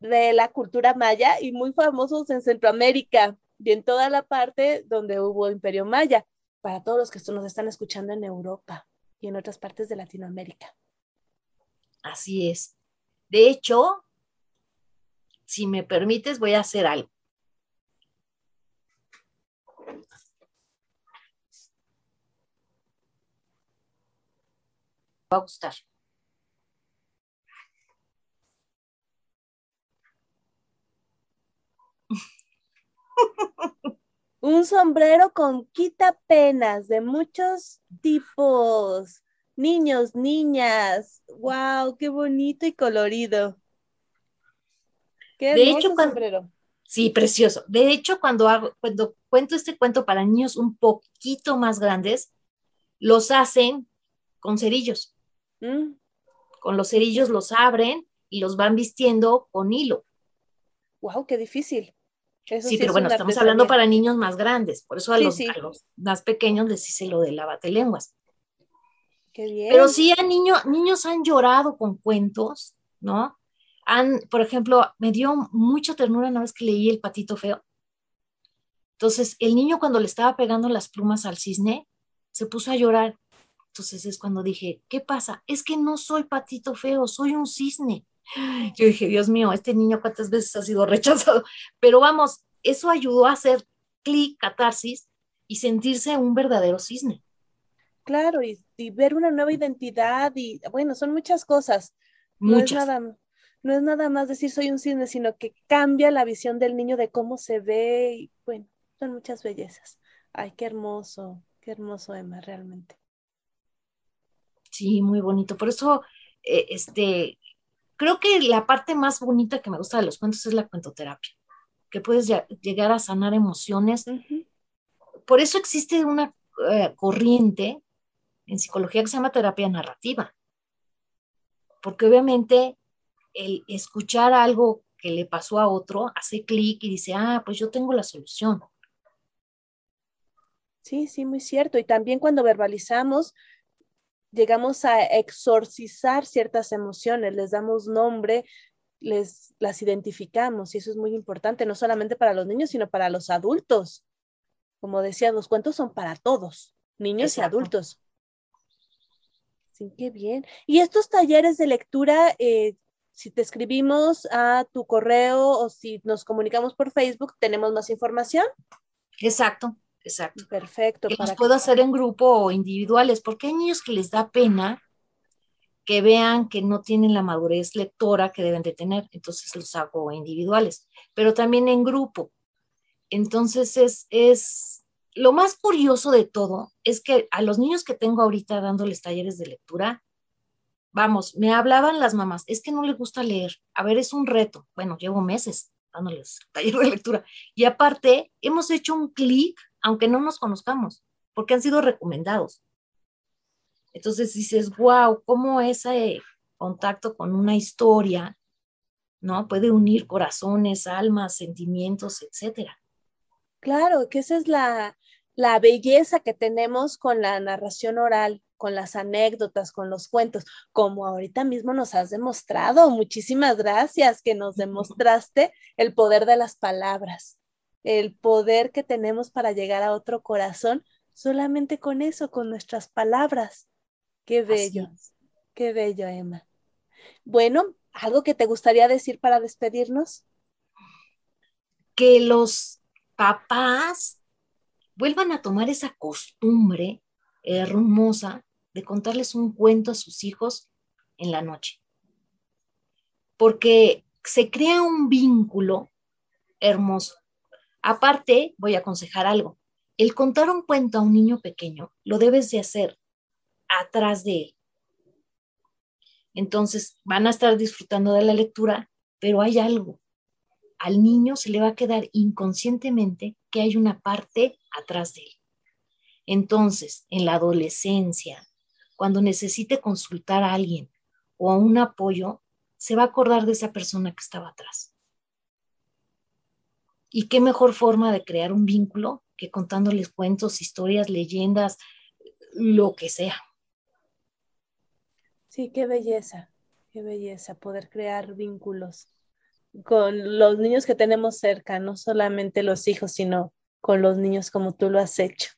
de la cultura maya y muy famosos en Centroamérica y en toda la parte donde hubo imperio maya, para todos los que nos están escuchando en Europa y en otras partes de Latinoamérica.
Así es. De hecho, si me permites, voy a hacer algo. Va a gustar.
Un sombrero con quitapenas de muchos tipos. Niños, niñas. ¡Wow! ¡Qué bonito y colorido!
Qué de hecho, cuando, sombrero. Sí, precioso. De hecho, cuando, hago, cuando cuento este cuento para niños un poquito más grandes, los hacen con cerillos. Mm. Con los cerillos los abren y los van vistiendo con hilo.
¡Wow! ¡Qué difícil!
Eso sí, sí, pero bueno, estamos hablando para niños más grandes, por eso a, sí, los, sí. a, los, más pequeños les hice lo de la lenguas.
Qué bien.
Pero sí, a niño, niños han llorado con cuentos, ¿no? Han, por ejemplo, me dio mucha ternura una vez que leí El patito feo. Entonces, el niño cuando le estaba pegando las plumas al cisne, se puso a llorar. Entonces es cuando dije, ¿qué pasa? Es que no soy patito feo, soy un cisne. Yo dije, Dios mío, este niño cuántas veces ha sido rechazado. Pero vamos, eso ayudó a hacer clic, catarsis y sentirse un verdadero cisne.
Claro, y, y, ver una nueva identidad y bueno, son muchas cosas.
Muchas.
No es, nada, no es nada más decir soy un cisne, sino que cambia la visión del niño de cómo se ve y bueno, son muchas bellezas. Ay, qué hermoso, qué hermoso Emma, realmente.
Sí, muy bonito. Por eso, eh, este, creo que la parte más bonita que me gusta de los cuentos es la cuentoterapia, que puedes llegar a sanar emociones. Uh -huh. Por eso existe una uh, corriente en psicología que se llama terapia narrativa, porque obviamente el escuchar algo que le pasó a otro hace clic y dice, ah, pues yo tengo la solución.
Sí, sí, muy cierto. Y también cuando verbalizamos, llegamos a exorcizar ciertas emociones, les damos nombre, les las identificamos y eso es muy importante, no solamente para los niños, sino para los adultos. Como decía, los cuentos son para todos, niños Exacto. y adultos. Sí, qué bien. Y estos talleres de lectura, eh, si te escribimos a tu correo o si nos comunicamos por Facebook, ¿tenemos más información?
Exacto, exacto.
Perfecto.
Que
para
los
que-
puedo hacer en grupo o individuales, porque hay niños que les da pena que vean que no tienen la madurez lectora que deben de tener, entonces los hago individuales, pero también en grupo. Entonces es, es lo más curioso de todo es que a los niños que tengo ahorita dándoles talleres de lectura, vamos, me hablaban las mamás, es que no les gusta leer. A ver, es un reto. Bueno, llevo meses dándoles taller de lectura. Y aparte, hemos hecho un clic, aunque no nos conozcamos, porque han sido recomendados. Entonces dices, wow, cómo ese contacto con una historia, ¿no? Puede unir corazones, almas, sentimientos, etcétera.
Claro, que esa es la, la belleza que tenemos con la narración oral, con las anécdotas, con los cuentos, como ahorita mismo nos has demostrado. Muchísimas gracias que nos (laughs) demostraste el poder de las palabras, el poder que tenemos para llegar a otro corazón solamente con eso, con nuestras palabras. Qué bello, qué bello, Emma. Bueno, ¿algo que te gustaría decir para despedirnos?
Que los papás vuelvan a tomar esa costumbre hermosa de contarles un cuento a sus hijos en la noche. Porque se crea un vínculo hermoso. Aparte, voy a aconsejar algo. El contar un cuento a un niño pequeño lo debes de hacer atrás de él. Entonces van a estar disfrutando de la lectura, pero hay algo. Al niño se le va a quedar inconscientemente que hay una parte atrás de él. Entonces, en la adolescencia, cuando necesite consultar a alguien o a un apoyo, se va a acordar de esa persona que estaba atrás. ¿Y qué mejor forma de crear un vínculo que contándoles cuentos, historias, leyendas, lo que sea?
Sí, qué belleza, qué belleza poder crear vínculos con los niños que tenemos cerca, no solamente los hijos, sino con los niños como tú lo has hecho.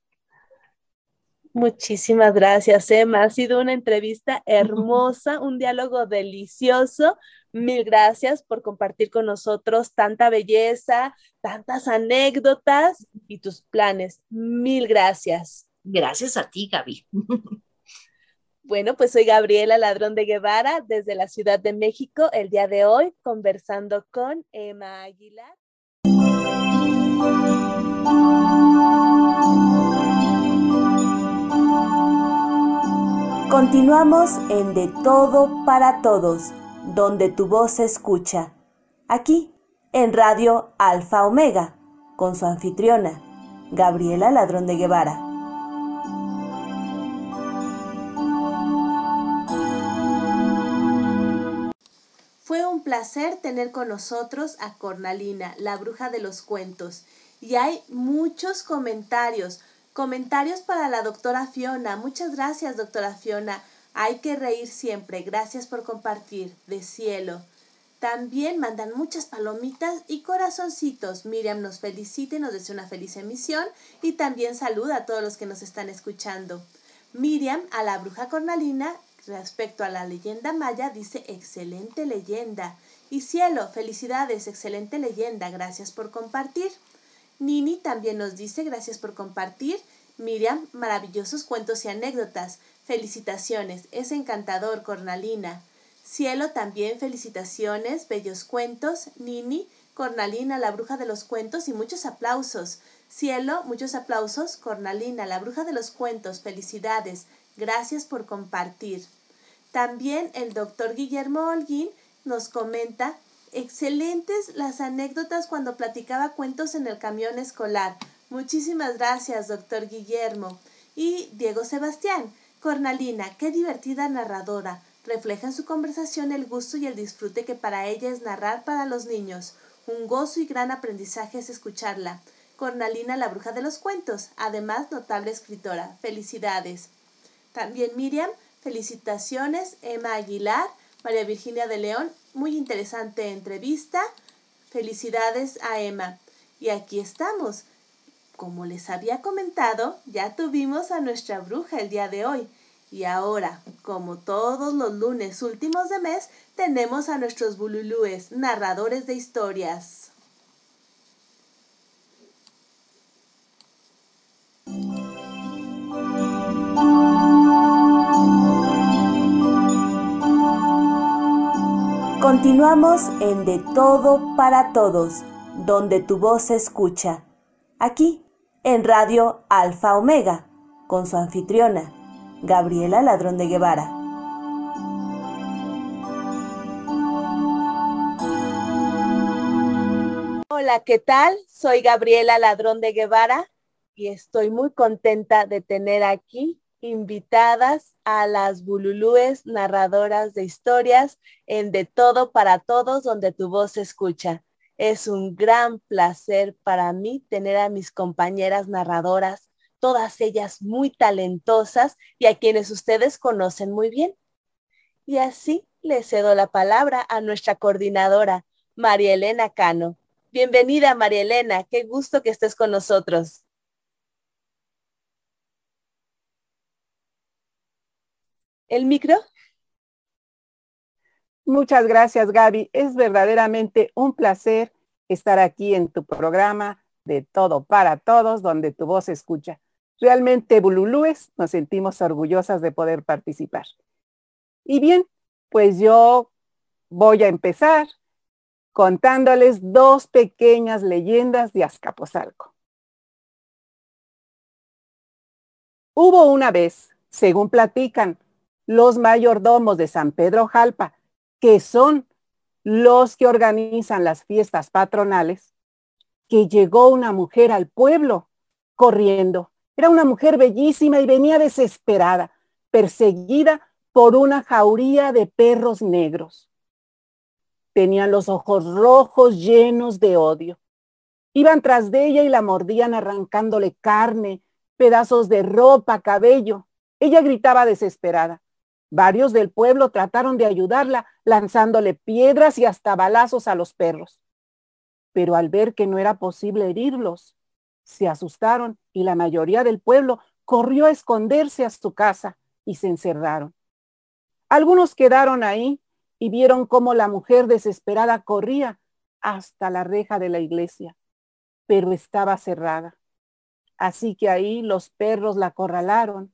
Muchísimas gracias, Emma. Ha sido una entrevista (laughs) hermosa, un diálogo delicioso. Mil gracias por compartir con nosotros tanta belleza, tantas anécdotas y tus planes. Mil gracias.
Gracias a ti, Gaby. (laughs)
Bueno, pues soy Gabriela Ladrón de Guevara desde la Ciudad de México el día de hoy conversando con Emma Aguilar.
Continuamos en De Todo para Todos, donde tu voz se escucha. Aquí, en Radio Alfa Omega, con su anfitriona, Gabriela Ladrón de Guevara.
Fue un placer tener con nosotros a Cornalina, la bruja de los cuentos. Y hay muchos comentarios, comentarios para la doctora Fiona. Muchas gracias, doctora Fiona. Hay que reír siempre. Gracias por compartir. De cielo. También mandan muchas palomitas y corazoncitos. Miriam nos felicita y nos desea una feliz emisión y también saluda a todos los que nos están escuchando. Miriam, a la bruja cornalina, respecto a la leyenda maya, dice excelente leyenda. Y cielo, felicidades, excelente leyenda, gracias por compartir. Nini también nos dice gracias por compartir. Miriam, maravillosos cuentos y anécdotas. Felicitaciones, es encantador, Cornalina. Cielo también felicitaciones, bellos cuentos. Nini, Cornalina, la bruja de los cuentos y muchos aplausos. Cielo, muchos aplausos. Cornalina, la bruja de los cuentos, felicidades. Gracias por compartir. También el doctor Guillermo Holguín nos comenta excelentes las anécdotas cuando platicaba cuentos en el camión escolar. Muchísimas gracias, doctor Guillermo. Y Diego Sebastián, Cornalina, qué divertida narradora. Refleja en su conversación el gusto y el disfrute que para ella es narrar para los niños. Un gozo y gran aprendizaje es escucharla. Cornalina, la bruja de los cuentos, además notable escritora. Felicidades. También Miriam, felicitaciones. Emma Aguilar, María Virginia de León, muy interesante entrevista. Felicidades a Emma. Y aquí estamos. Como les había comentado, ya tuvimos a nuestra bruja el día de hoy. Y ahora, como todos los lunes últimos de mes, tenemos a nuestros bululúes, narradores de historias.
Continuamos en De Todo para Todos, donde tu voz se escucha. Aquí, en Radio Alfa Omega, con su anfitriona, Gabriela Ladrón de Guevara.
Hola, ¿qué tal? Soy Gabriela Ladrón de Guevara y estoy muy contenta de tener aquí invitadas a las bululúes narradoras de historias en De Todo para Todos, donde tu voz se escucha. Es un gran placer para mí tener a mis compañeras narradoras, todas ellas muy talentosas y a quienes ustedes conocen muy bien. Y así le cedo la palabra a nuestra coordinadora, María Elena Cano. Bienvenida, María Elena. Qué gusto que estés con nosotros. ¿El micro?
Muchas gracias, Gaby. Es verdaderamente un placer estar aquí en tu programa de Todo para Todos, donde tu voz se escucha. Realmente, Bululúes, nos sentimos orgullosas de poder participar. Y bien, pues yo voy a empezar contándoles dos pequeñas leyendas de Azcapotzalco. Hubo una vez, según platican, los mayordomos de San Pedro Jalpa, que son los que organizan las fiestas patronales, que llegó una mujer al pueblo corriendo. Era una mujer bellísima y venía desesperada, perseguida por una jauría de perros negros. Tenían los ojos rojos llenos de odio. Iban tras de ella y la mordían arrancándole carne, pedazos de ropa, cabello. Ella gritaba desesperada. Varios del pueblo trataron de ayudarla lanzándole piedras y hasta balazos a los perros. Pero al ver que no era posible herirlos, se asustaron y la mayoría del pueblo corrió a esconderse a su casa y se encerraron. Algunos quedaron ahí y vieron cómo la mujer desesperada corría hasta la reja de la iglesia, pero estaba cerrada. Así que ahí los perros la acorralaron.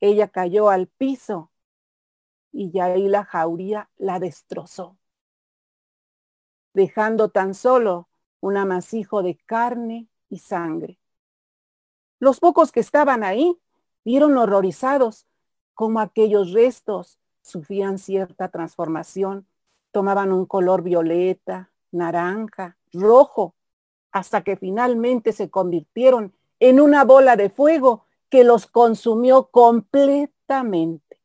Ella cayó al piso y ya ahí la jauría la destrozó, dejando tan solo un amasijo de carne y sangre. Los pocos que estaban ahí vieron horrorizados cómo aquellos restos sufrían cierta transformación, tomaban un color violeta, naranja, rojo, hasta que finalmente se convirtieron en una bola de fuego que los consumió completamente.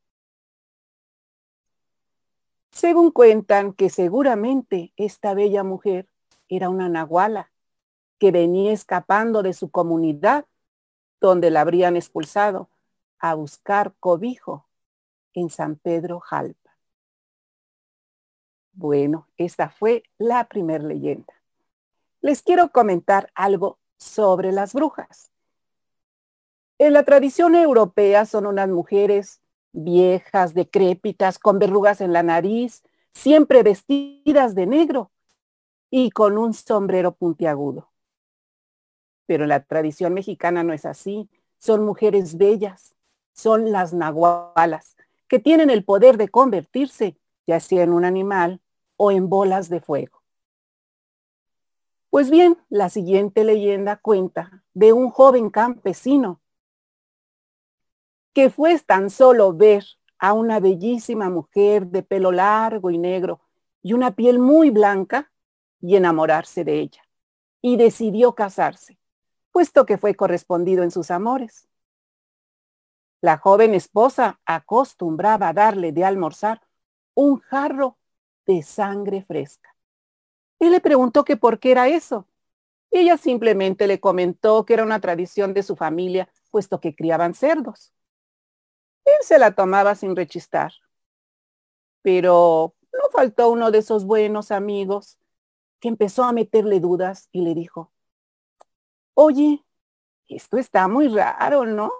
Según cuentan que seguramente esta bella mujer era una nahuala que venía escapando de su comunidad donde la habrían expulsado a buscar cobijo en San Pedro Jalpa. Bueno, esta fue la primer leyenda. Les quiero comentar algo sobre las brujas. En la tradición europea son unas mujeres viejas, decrépitas, con verrugas en la nariz, siempre vestidas de negro y con un sombrero puntiagudo. Pero la tradición mexicana no es así. Son mujeres bellas, son las nahualas, que tienen el poder de convertirse ya sea en un animal o en bolas de fuego. Pues bien, la siguiente leyenda cuenta de un joven campesino que fue tan solo ver a una bellísima mujer de pelo largo y negro y una piel muy blanca y enamorarse de ella. Y decidió casarse, puesto que fue correspondido en sus amores. La joven esposa acostumbraba a darle de almorzar un jarro de sangre fresca. Él le preguntó que por qué era eso. Ella simplemente le comentó que era una tradición de su familia, puesto que criaban cerdos. Él se la tomaba sin rechistar. Pero no faltó uno de esos buenos amigos que empezó a meterle dudas y le dijo, oye, esto está muy raro, ¿no?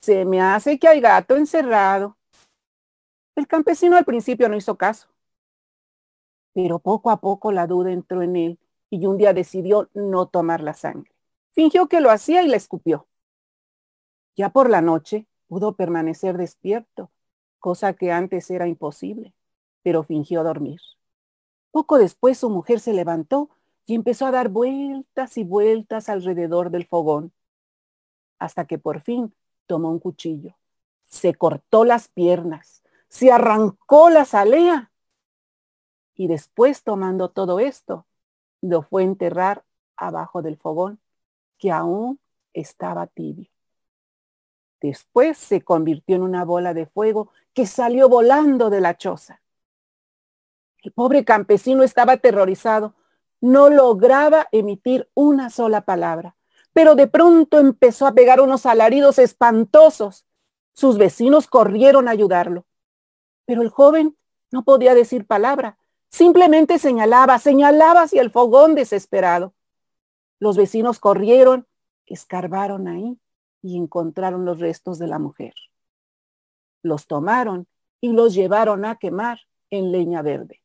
Se me hace que hay gato encerrado. El campesino al principio no hizo caso, pero poco a poco la duda entró en él y un día decidió no tomar la sangre. Fingió que lo hacía y la escupió. Ya por la noche pudo permanecer despierto, cosa que antes era imposible, pero fingió dormir. Poco después su mujer se levantó y empezó a dar vueltas y vueltas alrededor del fogón, hasta que por fin tomó un cuchillo, se cortó las piernas, se arrancó la salea y después tomando todo esto, lo fue a enterrar abajo del fogón, que aún estaba tibio. Después se convirtió en una bola de fuego que salió volando de la choza. El pobre campesino estaba aterrorizado. No lograba emitir una sola palabra, pero de pronto empezó a pegar unos alaridos espantosos. Sus vecinos corrieron a ayudarlo, pero el joven no podía decir palabra. Simplemente señalaba, señalaba hacia el fogón desesperado. Los vecinos corrieron, escarbaron ahí y encontraron los restos de la mujer. Los tomaron y los llevaron a quemar en leña verde.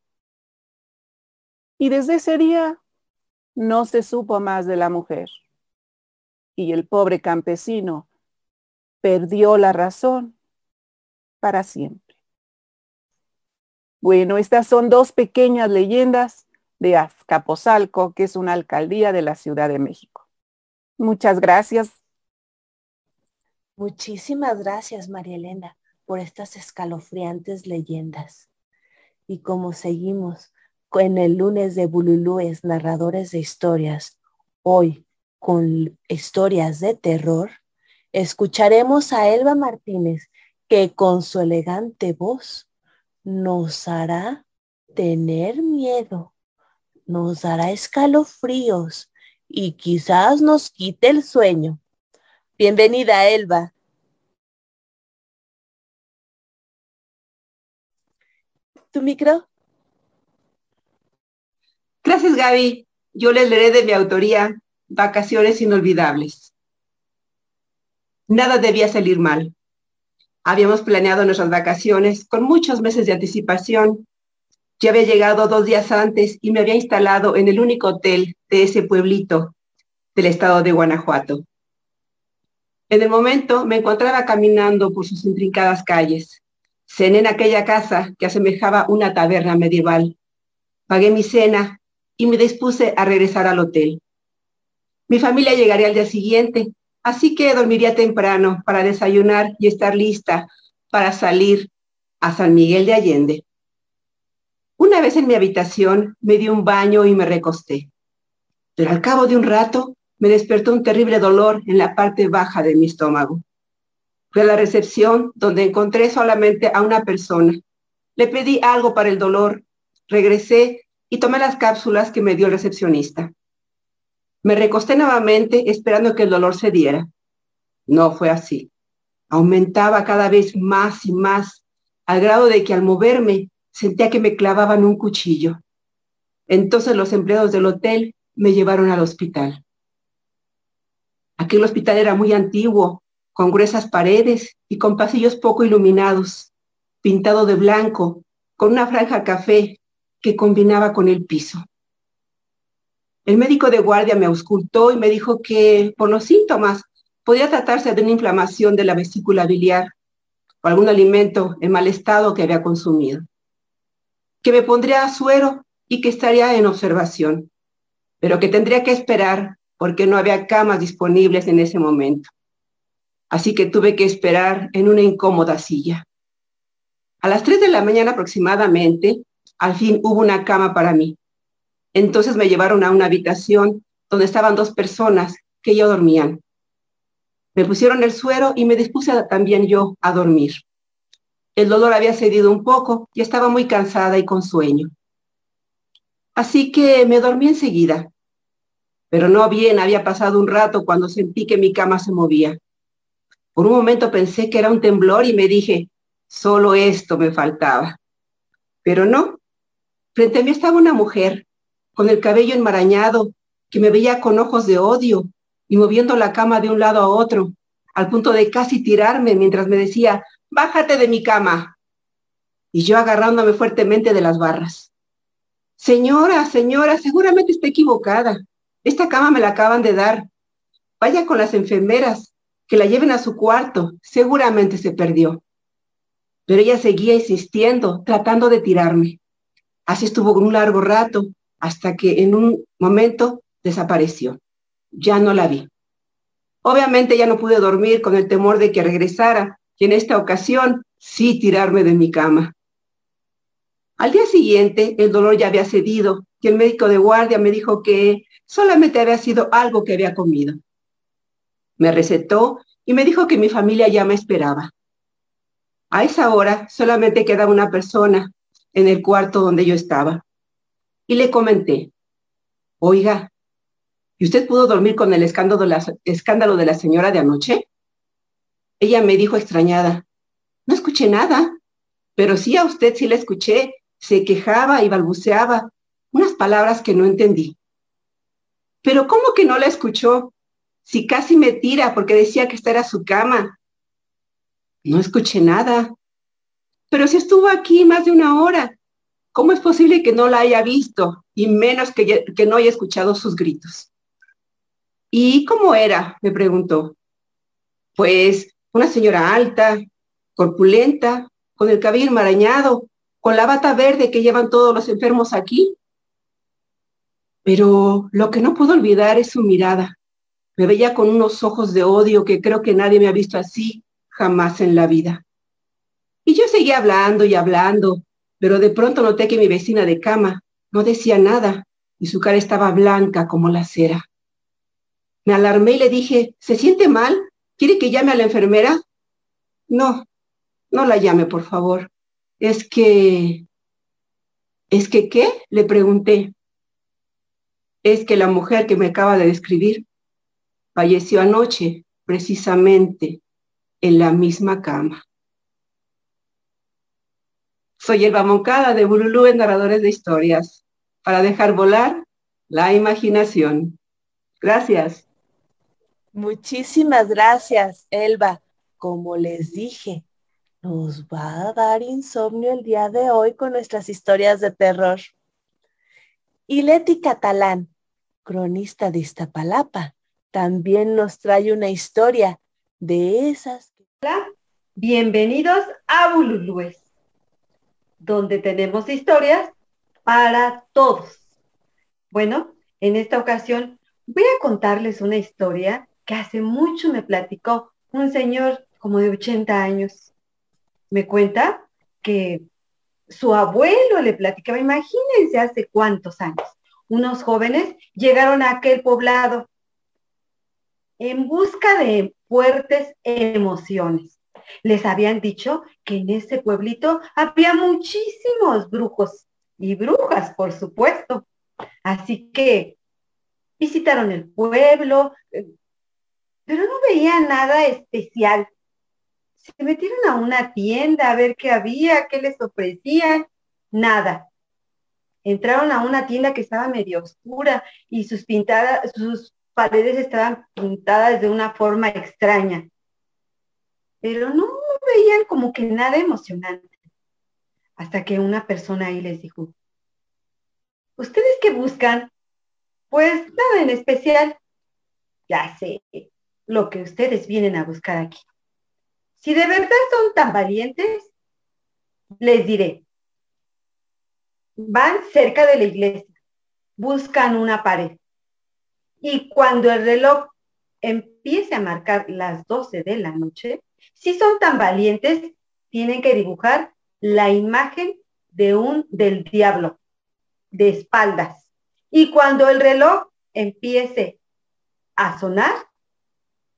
Y desde ese día no se supo más de la mujer. Y el pobre campesino perdió la razón para siempre. Bueno, estas son dos pequeñas leyendas de Azcapotzalco, que es una alcaldía de la Ciudad de México. Muchas gracias.
Muchísimas gracias, María Elena, por estas escalofriantes leyendas. Y como seguimos en el lunes de Bululúes, narradores de historias, hoy con historias de terror, escucharemos a Elba Martínez, que con su elegante voz nos hará tener miedo, nos dará escalofríos y quizás nos quite el sueño. Bienvenida, Elba. ¿Tu micro?
Gracias, Gaby. Yo les leeré de mi autoría Vacaciones Inolvidables. Nada debía salir mal. Habíamos planeado nuestras vacaciones con muchos meses de anticipación. Ya había llegado dos días antes y me había instalado en el único hotel de ese pueblito del estado de Guanajuato. En el momento me encontraba caminando por sus intrincadas calles. Cené en aquella casa que asemejaba una taberna medieval. Pagué mi cena y me dispuse a regresar al hotel. Mi familia llegaría al día siguiente, así que dormiría temprano para desayunar y estar lista para salir a San Miguel de Allende. Una vez en mi habitación me di un baño y me recosté. Pero al cabo de un rato me despertó un terrible dolor en la parte baja de mi estómago. Fui a la recepción donde encontré solamente a una persona. Le pedí algo para el dolor, regresé y tomé las cápsulas que me dio el recepcionista. Me recosté nuevamente esperando que el dolor se diera. No fue así. Aumentaba cada vez más y más, al grado de que al moverme sentía que me clavaban un cuchillo. Entonces los empleados del hotel me llevaron al hospital. Aquel hospital era muy antiguo, con gruesas paredes y con pasillos poco iluminados, pintado de blanco, con una franja café que combinaba con el piso. El médico de guardia me auscultó y me dijo que por los síntomas podía tratarse de una inflamación de la vesícula biliar o algún alimento en mal estado que había consumido, que me pondría suero y que estaría en observación, pero que tendría que esperar porque no había camas disponibles en ese momento. Así que tuve que esperar en una incómoda silla. A las 3 de la mañana aproximadamente, al fin hubo una cama para mí. Entonces me llevaron a una habitación donde estaban dos personas que ya dormían. Me pusieron el suero y me dispuse también yo a dormir. El dolor había cedido un poco y estaba muy cansada y con sueño. Así que me dormí enseguida. Pero no bien había pasado un rato cuando sentí que mi cama se movía. Por un momento pensé que era un temblor y me dije, solo esto me faltaba. Pero no. Frente a mí estaba una mujer con el cabello enmarañado que me veía con ojos de odio y moviendo la cama de un lado a otro, al punto de casi tirarme mientras me decía, bájate de mi cama. Y yo agarrándome fuertemente de las barras. Señora, señora, seguramente está equivocada. Esta cama me la acaban de dar. Vaya con las enfermeras, que la lleven a su cuarto. Seguramente se perdió. Pero ella seguía insistiendo, tratando de tirarme. Así estuvo un largo rato, hasta que en un momento desapareció. Ya no la vi. Obviamente ya no pude dormir con el temor de que regresara y en esta ocasión sí tirarme de mi cama. Al día siguiente el dolor ya había cedido y el médico de guardia me dijo que solamente había sido algo que había comido. Me recetó y me dijo que mi familia ya me esperaba. A esa hora solamente quedaba una persona en el cuarto donde yo estaba. Y le comenté, oiga, ¿y usted pudo dormir con el escándalo de la, escándalo de la señora de anoche? Ella me dijo extrañada, no escuché nada, pero sí a usted sí la escuché, se quejaba y balbuceaba unas palabras que no entendí. Pero ¿cómo que no la escuchó? Si casi me tira porque decía que esta era su cama. No escuché nada. Pero si estuvo aquí más de una hora, ¿cómo es posible que no la haya visto y menos que, no haya escuchado sus gritos? ¿Y cómo era? me preguntó. Pues una señora alta, corpulenta, con el cabello enmarañado, con la bata verde que llevan todos los enfermos aquí. Pero lo que no puedo olvidar es su mirada. Me veía con unos ojos de odio que creo que nadie me ha visto así jamás en la vida. Y yo seguía hablando y hablando, pero de pronto noté que mi vecina de cama no decía nada y su cara estaba blanca como la cera. Me alarmé y le dije, ¿se siente mal? ¿Quiere que llame a la enfermera? No, no la llame, por favor. Es que... ¿Es que qué? Le pregunté. Es que la mujer que me acaba de describir falleció anoche, precisamente, en la misma cama. Soy Elba Moncada de Bululú en Narradores de Historias, para dejar volar la imaginación. Gracias.
Muchísimas gracias, Elba. Como les dije, nos va a dar insomnio el día de hoy con nuestras historias de terror. Y Leti Catalán, cronista de Iztapalapa, también nos trae una historia de esas.
Bienvenidos a Bululúes, donde tenemos historias para todos. Bueno, en esta ocasión voy a contarles una historia que hace mucho me platicó un señor como de 80 años. Me cuenta que su abuelo le platicaba, imagínense hace cuántos años, unos jóvenes llegaron a aquel poblado en busca de fuertes emociones. Les habían dicho que en ese pueblito había muchísimos brujos y brujas, por supuesto. Así que visitaron el pueblo, eh, pero no veían nada especial. Se metieron a una tienda a ver qué había, qué les ofrecían, nada. Entraron a una tienda que estaba medio oscura y sus pintadas, sus paredes estaban pintadas de una forma extraña. Pero no veían como que nada emocionante. Hasta que una persona ahí les dijo, ¿ustedes qué buscan? Pues nada en especial. Ya sé lo que ustedes vienen a buscar aquí. Si de verdad son tan valientes, les diré, van cerca de la iglesia, buscan una pared y cuando el reloj empiece a marcar las 12 de la noche, si son tan valientes, tienen que dibujar la imagen de un del diablo de espaldas. Y cuando el reloj empiece a sonar,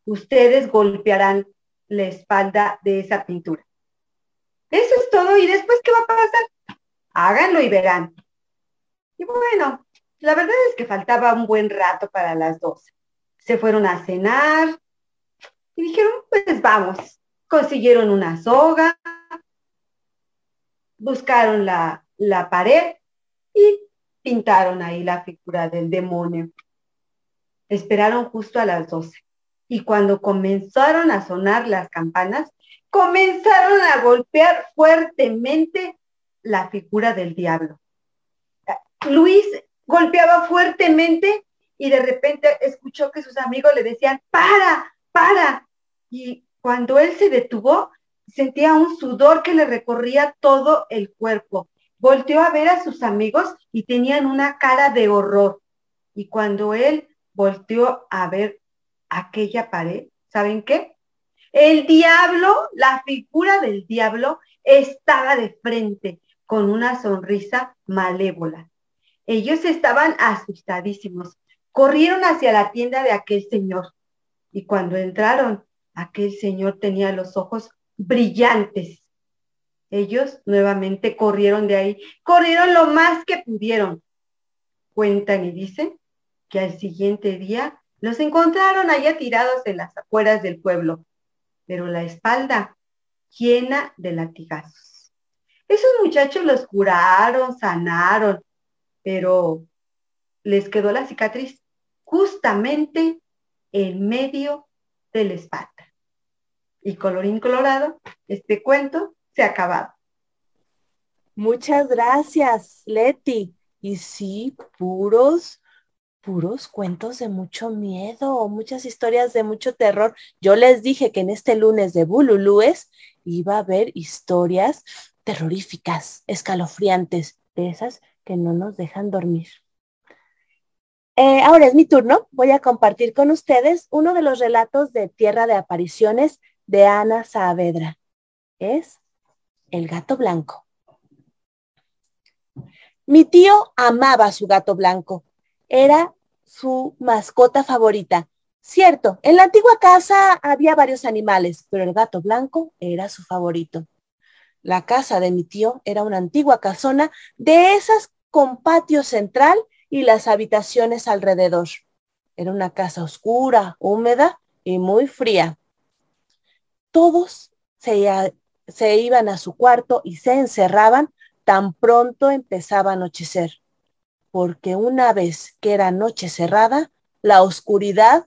ustedes golpearán la espalda de esa pintura. Eso es todo. ¿Y después qué va a pasar? Háganlo y verán. Y bueno, la verdad es que faltaba un buen rato para las 12. Se fueron a cenar y dijeron, pues vamos. Consiguieron una soga, buscaron la, la pared y pintaron ahí la figura del demonio. Esperaron justo a las 12. Y cuando comenzaron a sonar las campanas, comenzaron a golpear fuertemente la figura del diablo. Luis golpeaba fuertemente y de repente escuchó que sus amigos le decían, para, para. Y cuando él se detuvo, sentía un sudor que le recorría todo el cuerpo. Volteó a ver a sus amigos y tenían una cara de horror. Y cuando él volteó a ver aquella pared, ¿saben qué? El diablo, la figura del diablo, estaba de frente con una sonrisa malévola. Ellos estaban asustadísimos. Corrieron hacia la tienda de aquel señor. Y cuando entraron, aquel señor tenía los ojos brillantes. Ellos nuevamente corrieron de ahí, corrieron lo más que pudieron. Cuentan y dicen que al siguiente día los encontraron allá tirados en las afueras del pueblo, pero la espalda llena de latigazos. Esos muchachos los curaron, sanaron, pero les quedó la cicatriz justamente en medio de la espalda. Y colorín colorado, este cuento se ha acabado.
Muchas gracias, Leti. Y sí, puros, puros cuentos de mucho miedo, muchas historias de mucho terror. Yo les dije que en este lunes de Bululúes iba a haber historias terroríficas, escalofriantes, de esas que no nos dejan dormir. Eh, ahora es mi turno. Voy a compartir con ustedes uno de los relatos de Tierra de Apariciones de Ana Saavedra. Es El gato blanco. Mi tío amaba a su gato blanco. Era su mascota favorita. Cierto, en la antigua casa había varios animales, pero el gato blanco era su favorito. La casa de mi tío era una antigua casona de esas con patio central y las habitaciones alrededor. Era una casa oscura, húmeda y muy fría. Todos se, se iban a su cuarto y se encerraban tan pronto empezaba a anochecer, porque una vez que era noche cerrada, la oscuridad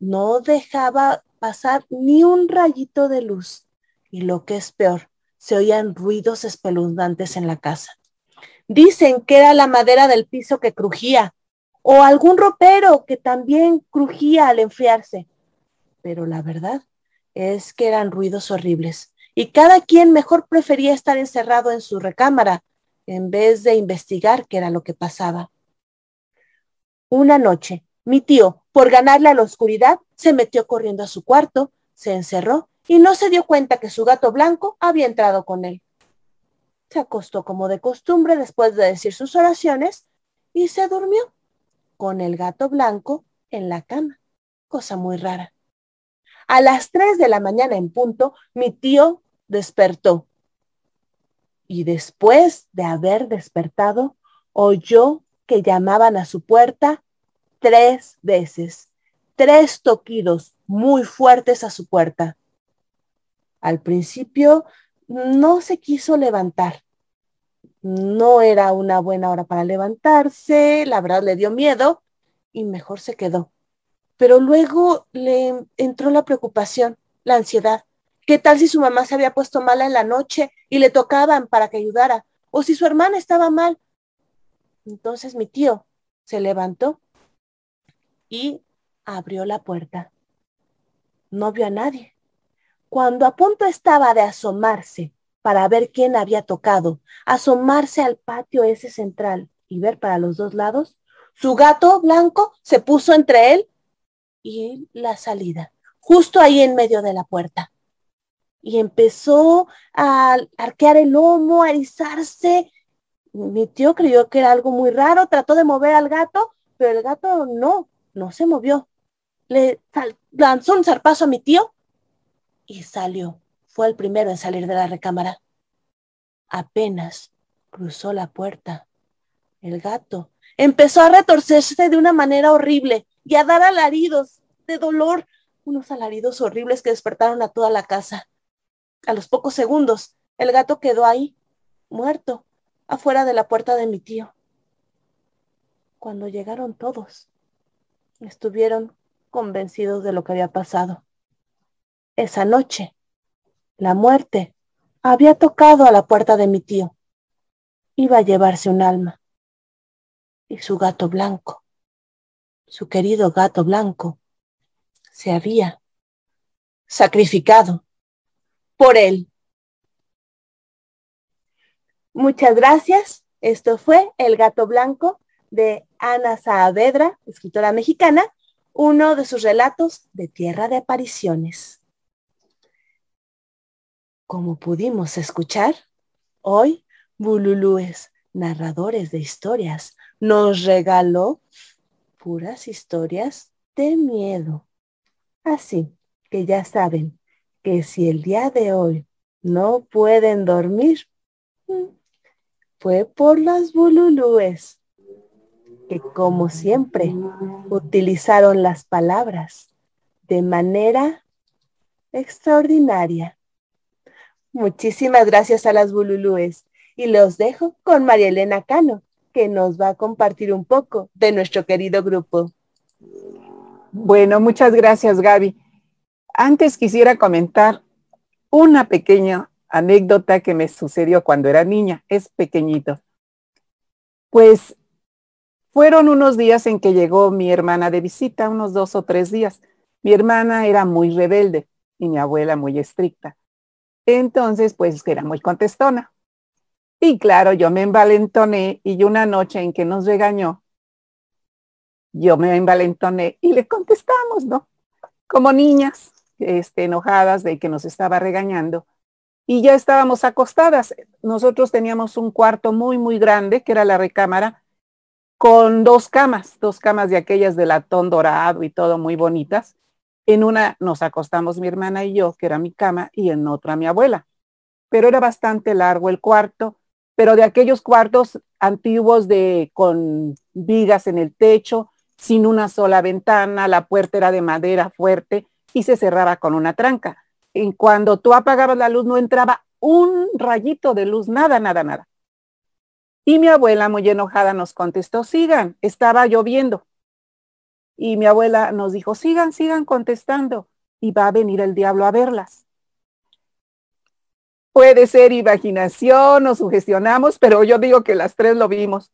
no dejaba pasar ni un rayito de luz. Y lo que es peor, se oían ruidos espeluznantes en la casa. Dicen que era la madera del piso que crujía o algún ropero que también crujía al enfriarse. Pero la verdad es que eran ruidos horribles y cada quien mejor prefería estar encerrado en su recámara en vez de investigar qué era lo que pasaba. Una noche, mi tío, por ganarle a la oscuridad, se metió corriendo a su cuarto, se encerró y no se dio cuenta que su gato blanco había entrado con él. Se acostó como de costumbre después de decir sus oraciones y se durmió con el gato blanco en la cama, cosa muy rara. A las tres de la mañana en punto, mi tío despertó. Y después de haber despertado, oyó que llamaban a su puerta tres veces, tres toquidos muy fuertes a su puerta. Al principio no se quiso levantar. No era una buena hora para levantarse, la verdad le dio miedo y mejor se quedó. Pero luego le entró la preocupación, la ansiedad. ¿Qué tal si su mamá se había puesto mala en la noche y le tocaban para que ayudara? ¿O si su hermana estaba mal? Entonces mi tío se levantó y abrió la puerta. No vio a nadie. Cuando a punto estaba de asomarse para ver quién había tocado, asomarse al patio ese central y ver para los dos lados, su gato blanco se puso entre él y la salida, justo ahí en medio de la puerta. Y empezó a arquear el lomo, a erizarse. Mi tío creyó que era algo muy raro, trató de mover al gato, pero el gato no, no se movió. Le lanzó un zarpazo a mi tío y salió. Fue el primero en salir de la recámara. Apenas cruzó la puerta. El gato empezó a retorcerse de una manera horrible y a dar alaridos de dolor, unos alaridos horribles que despertaron a toda la casa. A los pocos segundos, el gato quedó ahí, muerto, afuera de la puerta de mi tío. Cuando llegaron todos, estuvieron convencidos de lo que había pasado. Esa noche, la muerte había tocado a la puerta de mi tío. Iba a llevarse un alma. Y su gato blanco, su querido gato blanco, se había sacrificado por él. Muchas gracias. Esto fue El gato blanco de Ana Saavedra, escritora mexicana, uno de sus relatos de Tierra de Apariciones. Como pudimos escuchar, hoy Bululúes, narradores de historias, nos regaló puras historias de miedo. Así que ya saben que si el día de hoy no pueden dormir, mm, fue por las bululúes, que como siempre utilizaron las palabras de manera extraordinaria. Muchísimas gracias a las bululúes y los dejo con María Elena Cano, que nos va a compartir un poco de nuestro querido grupo.
Bueno, muchas gracias Gaby. Antes quisiera comentar una pequeña anécdota que me sucedió cuando era niña. Es pequeñito. Pues fueron unos días en que llegó mi hermana de visita, unos dos o tres días. Mi hermana era muy rebelde y mi abuela muy estricta. Entonces, pues era muy contestona. Y claro, yo me envalentoné y una noche en que nos regañó, yo me envalentoné y le contestamos, ¿no? Como niñas, este, enojadas de que nos estaba regañando. Y ya estábamos acostadas. Nosotros teníamos un cuarto muy, muy grande, que era la recámara, con dos camas, dos camas de aquellas de latón dorado y todo muy bonitas. En una nos acostamos mi hermana y yo, que era mi cama, y en otra mi abuela. Pero era bastante largo el cuarto, pero de aquellos cuartos antiguos de con vigas en el techo, sin una sola ventana, la puerta era de madera fuerte y se cerraba con una tranca. Y cuando tú apagabas la luz no entraba un rayito de luz, nada, nada, nada. Y mi abuela, muy enojada, nos contestó, sigan, estaba lloviendo. Y mi abuela nos dijo, sigan, sigan contestando, y va a venir el diablo a verlas. Puede ser imaginación o sugestionamos, pero yo digo que las tres lo vimos,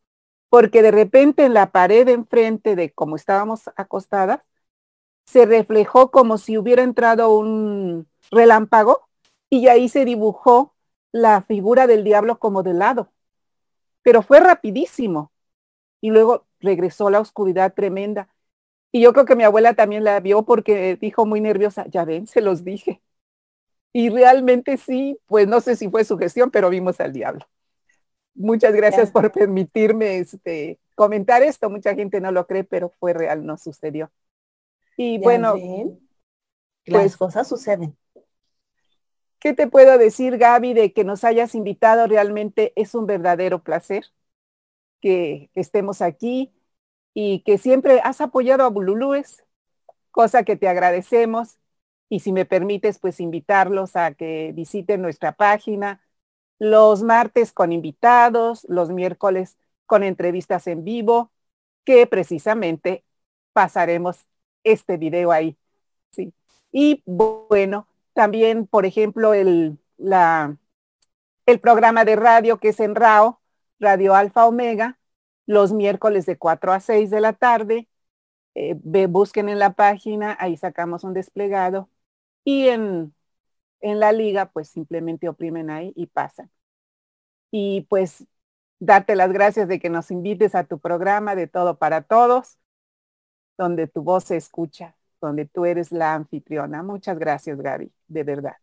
porque de repente en la pared enfrente de como estábamos acostadas, se reflejó como si hubiera entrado un relámpago y ahí se dibujó la figura del diablo como de lado. Pero fue rapidísimo. Y luego regresó la oscuridad tremenda. Y yo creo que mi abuela también la vio porque dijo muy nerviosa, ya ven, se los dije. Y realmente sí, pues no sé si fue su gestión, pero vimos al diablo. Muchas gracias por permitirme este, comentar esto. Mucha gente no lo cree, pero fue real, no sucedió. Y
Ya
bueno,
ven, las
pues
cosas suceden.
¿Qué te puedo decir, Gaby, de que nos hayas invitado? Realmente es un verdadero placer que estemos aquí y que siempre has apoyado a Bululúes, cosa que te agradecemos. Y si me permites, pues invitarlos a que visiten nuestra página los martes con invitados, los miércoles con entrevistas en vivo, que precisamente pasaremos este video ahí. Sí. Y bueno, también, por ejemplo, el, la, el programa de radio que es en RAO, Radio Alfa Omega, los miércoles de 4 a 6 de la tarde. Eh, ve, busquen en la página, ahí sacamos un desplegado. Y en, en la liga, pues simplemente oprimen ahí y pasan. Y pues darte las gracias de que nos invites a tu programa de Todo para Todos, donde tu voz se escucha, donde tú eres la anfitriona. Muchas gracias, Gaby, de verdad.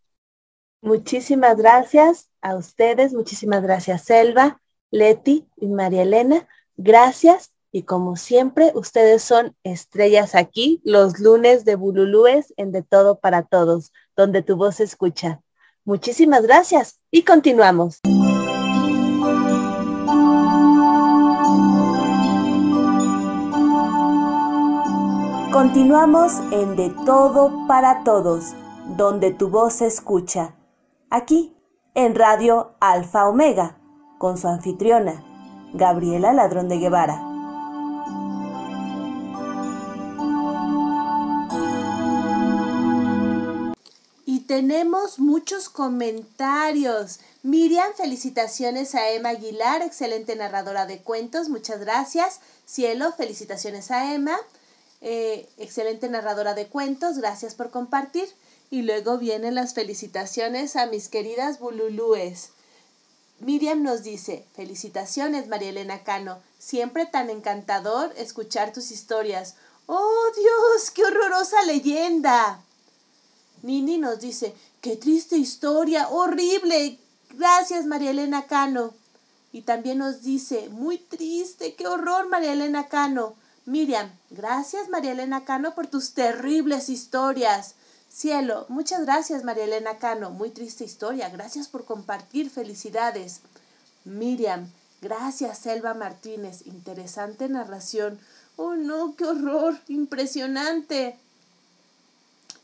Muchísimas gracias a ustedes, muchísimas gracias, Selva, Leti y María Elena. Gracias. Y como siempre, ustedes son estrellas aquí los lunes de Bululúes en De Todo para Todos, donde tu voz se escucha. Muchísimas gracias y continuamos.
Continuamos en De Todo para Todos, donde tu voz se escucha. Aquí, en Radio Alfa Omega, con su anfitriona, Gabriela Ladrón de Guevara.
Y tenemos muchos comentarios. Miriam, felicitaciones a Emma Aguilar, excelente narradora de cuentos, muchas gracias. Cielo, felicitaciones a Emma, eh, excelente narradora de cuentos, gracias por compartir. Y luego vienen las felicitaciones a mis queridas bululúes. Miriam nos dice, felicitaciones María Elena Cano, siempre tan encantador escuchar tus historias. ¡Oh Dios, qué horrorosa leyenda! Nini nos dice, qué triste historia, horrible. Gracias María Elena Cano. Y también nos dice, muy triste, qué horror María Elena Cano. Miriam, gracias María Elena Cano por tus terribles historias. Cielo, muchas gracias María Elena Cano, muy triste historia, gracias por compartir, felicidades. Miriam, gracias Selva Martínez, interesante narración. Oh no, qué horror, impresionante.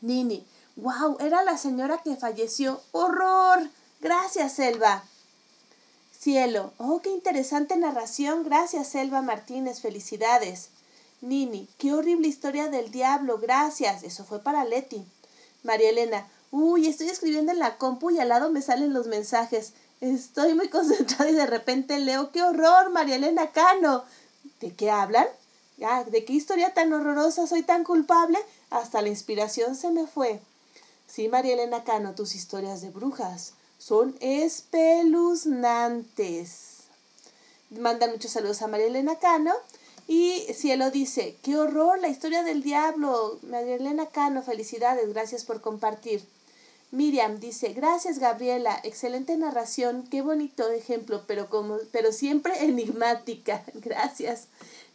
Nini, wow, era la señora que falleció. Horror, gracias Selva. Cielo, oh, qué interesante narración, gracias Selva Martínez, felicidades. Nini, qué horrible historia del diablo, gracias. Eso fue para Leti. María Elena, uy, estoy escribiendo en la compu y al lado me salen los mensajes. Estoy muy (laughs) concentrada y de repente leo, qué horror, María Elena Cano. ¿De qué hablan? Ah, ¿De qué historia tan horrorosa soy tan culpable? Hasta la inspiración se me fue. Sí, María Elena Cano, tus historias de brujas son espeluznantes. Mandan muchos saludos a María Elena Cano. Y Cielo dice, qué horror, la historia del diablo. María Elena Cano, felicidades, gracias por compartir. Miriam dice, gracias Gabriela, excelente narración, qué bonito ejemplo, pero, como, pero siempre (laughs) enigmática. (laughs) Gracias.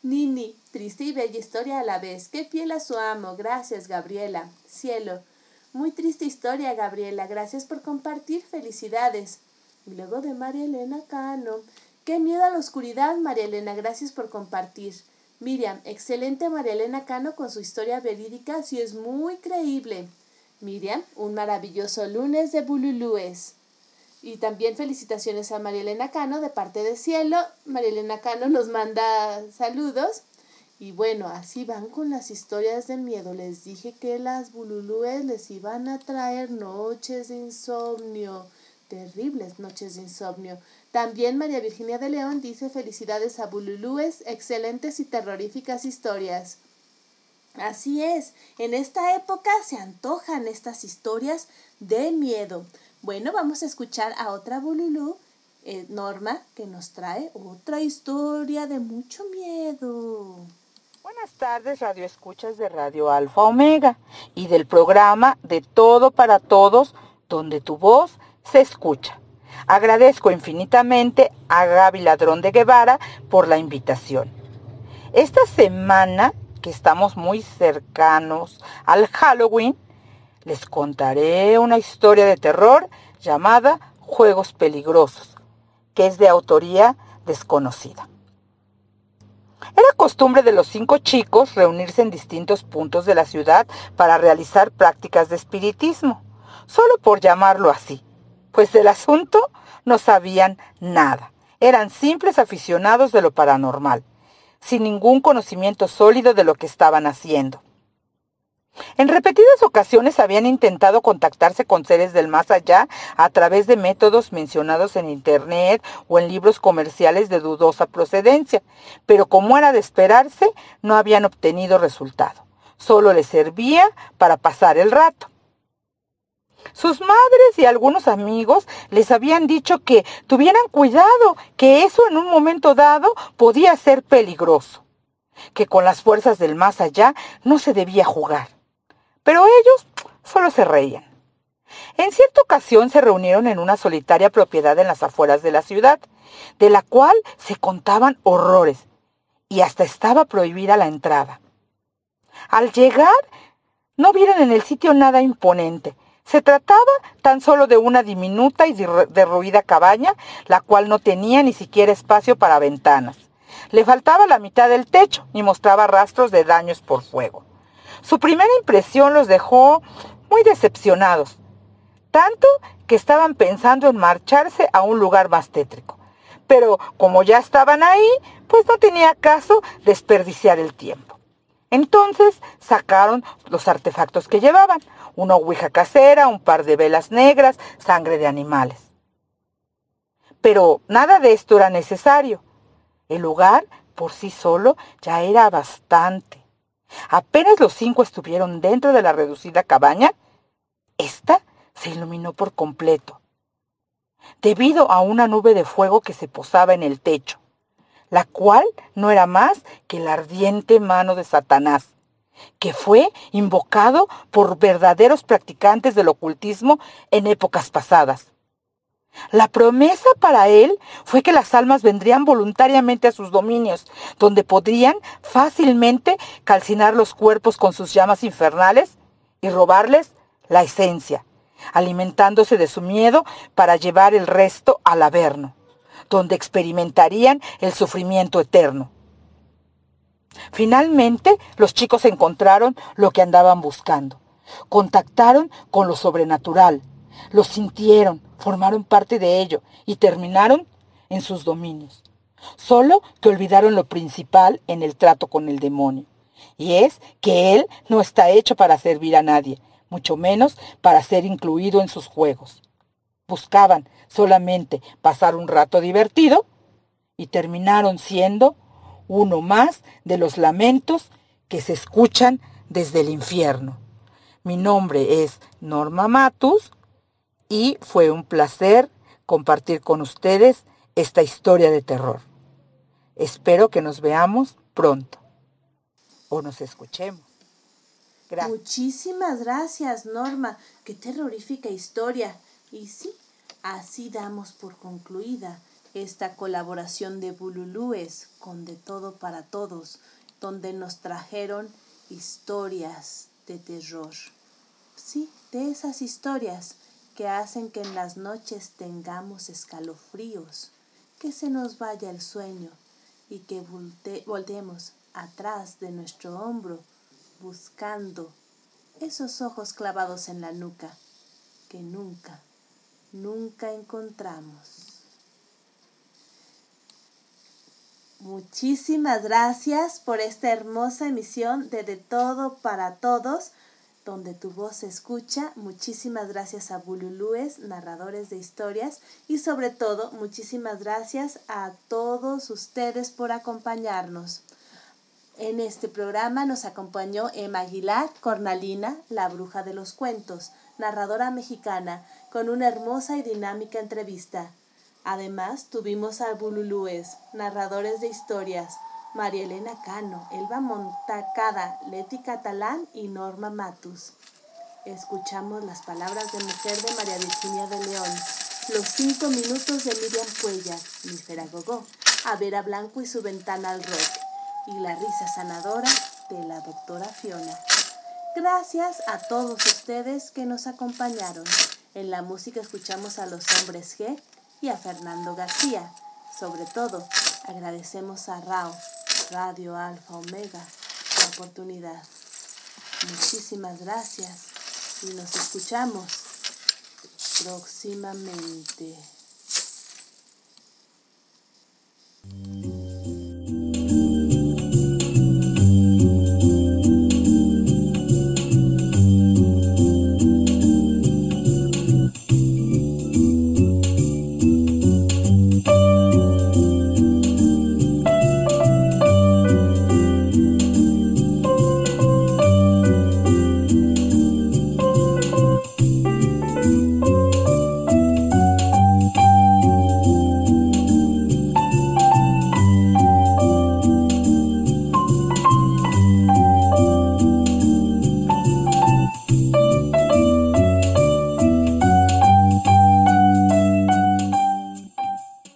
Nini, triste y bella historia a la vez, qué fiel a su amo. Gracias Gabriela. Cielo, muy triste historia Gabriela, gracias por compartir, felicidades. Y luego de María Elena Cano, Qué miedo a la oscuridad, María Elena, gracias por compartir. Miriam, excelente María Elena Cano con su historia verídica, sí es muy creíble. Miriam, un maravilloso lunes de Bululúes. Y también felicitaciones a María Elena Cano de parte de Cielo. María Elena Cano nos manda saludos. Y bueno, así van con las historias de miedo. Les dije que las Bululúes les iban a traer noches de insomnio, terribles noches de insomnio. También María Virginia de León dice felicidades a Bululúes, excelentes y terroríficas historias. Así es, en esta época se antojan estas historias de miedo. Bueno, vamos a escuchar a otra Bululú, eh, Norma, que nos trae otra historia de mucho miedo.
Buenas tardes, Radio Escuchas de Radio Alfa Omega y del programa de Todo para Todos, donde tu voz se escucha. Agradezco infinitamente a Gaby Ladrón de Guevara por la invitación. Esta semana, que estamos muy cercanos al Halloween, les contaré una historia de terror llamada Juegos Peligrosos, que es de autoría desconocida. Era costumbre de los cinco chicos reunirse en distintos puntos de la ciudad para realizar prácticas de espiritismo, solo por llamarlo así pues del asunto no sabían nada. Eran simples aficionados de lo paranormal, sin ningún conocimiento sólido de lo que estaban haciendo. En repetidas ocasiones habían intentado contactarse con seres del más allá a través de métodos mencionados en Internet o en libros comerciales de dudosa procedencia, pero como era de esperarse, no habían obtenido resultado. Solo les servía para pasar el rato. Sus madres y algunos amigos les habían dicho que tuvieran cuidado, que eso en un momento dado podía ser peligroso, que con las fuerzas del más allá no se debía jugar. Pero ellos solo se reían. En cierta ocasión se reunieron en una solitaria propiedad en las afueras de la ciudad, de la cual se contaban horrores, y hasta estaba prohibida la entrada. Al llegar, no vieron en el sitio nada imponente, se trataba tan solo de una diminuta y derruida cabaña, la cual no tenía ni siquiera espacio para ventanas. Le faltaba la mitad del techo y mostraba rastros de daños por fuego. Su primera impresión los dejó muy decepcionados, tanto que estaban pensando en marcharse a un lugar más tétrico. Pero como ya estaban ahí, pues no tenía caso desperdiciar el tiempo. Entonces sacaron los artefactos que llevaban, una ouija casera, un par de velas negras, sangre de animales. Pero nada de esto era necesario. El lugar por sí solo ya era bastante. Apenas los cinco estuvieron dentro de la reducida cabaña, esta se iluminó por completo, debido a una nube de fuego que se posaba en el techo, la cual no era más que la ardiente mano de Satanás, que fue invocado por verdaderos practicantes del ocultismo en épocas pasadas. La promesa para él fue que las almas vendrían voluntariamente a sus dominios, donde podrían fácilmente calcinar los cuerpos con sus llamas infernales y robarles la esencia, alimentándose de su miedo para llevar el resto al Averno, donde experimentarían el sufrimiento eterno. Finalmente, los chicos encontraron lo que andaban buscando. Contactaron con lo sobrenatural, lo sintieron, formaron parte de ello y terminaron en sus dominios. Solo que olvidaron lo principal en el trato con el demonio, y es que él no está hecho para servir a nadie, mucho menos para ser incluido en sus juegos. Buscaban solamente pasar un rato divertido y terminaron siendo uno más de los lamentos que se escuchan desde el infierno. Mi nombre es Norma Matus y fue un placer compartir con ustedes esta historia de terror. Espero que nos veamos pronto o nos escuchemos.
Gracias. Muchísimas gracias, Norma. Qué terrorífica historia. Y sí, así damos por concluida esta colaboración de Bululúes con De Todo para Todos, donde nos trajeron historias de terror. Sí, de esas historias que hacen que en las noches tengamos escalofríos, que se nos vaya el sueño y que voltemos atrás de nuestro hombro buscando esos ojos clavados en la nuca que nunca, nunca encontramos. Muchísimas gracias por esta hermosa emisión de De Todo para Todos donde tu voz se escucha. Muchísimas gracias a Bululúes, narradores de historias, y sobre todo muchísimas gracias a todos ustedes por acompañarnos. En este programa nos acompañó Emma Aguilar, Cornalina, la bruja de los cuentos, narradora mexicana, con una hermosa y dinámica entrevista. Además, tuvimos a Bululúes, narradores de historias, María Elena Cano, Elba Montacada, Leti Catalán y Norma Matus. Escuchamos las palabras de mujer de María Virginia de León, los cinco minutos de Miriam Cuellar, Nífera Gogó, a Vera Blanco y su ventana al rock, y la risa sanadora de la doctora Fiona. Gracias a todos ustedes que nos acompañaron. En la música escuchamos a los hombres G y a Fernando García. Sobre todo, agradecemos a Rao Radio Alfa Omega la oportunidad. Muchísimas gracias y nos escuchamos próximamente.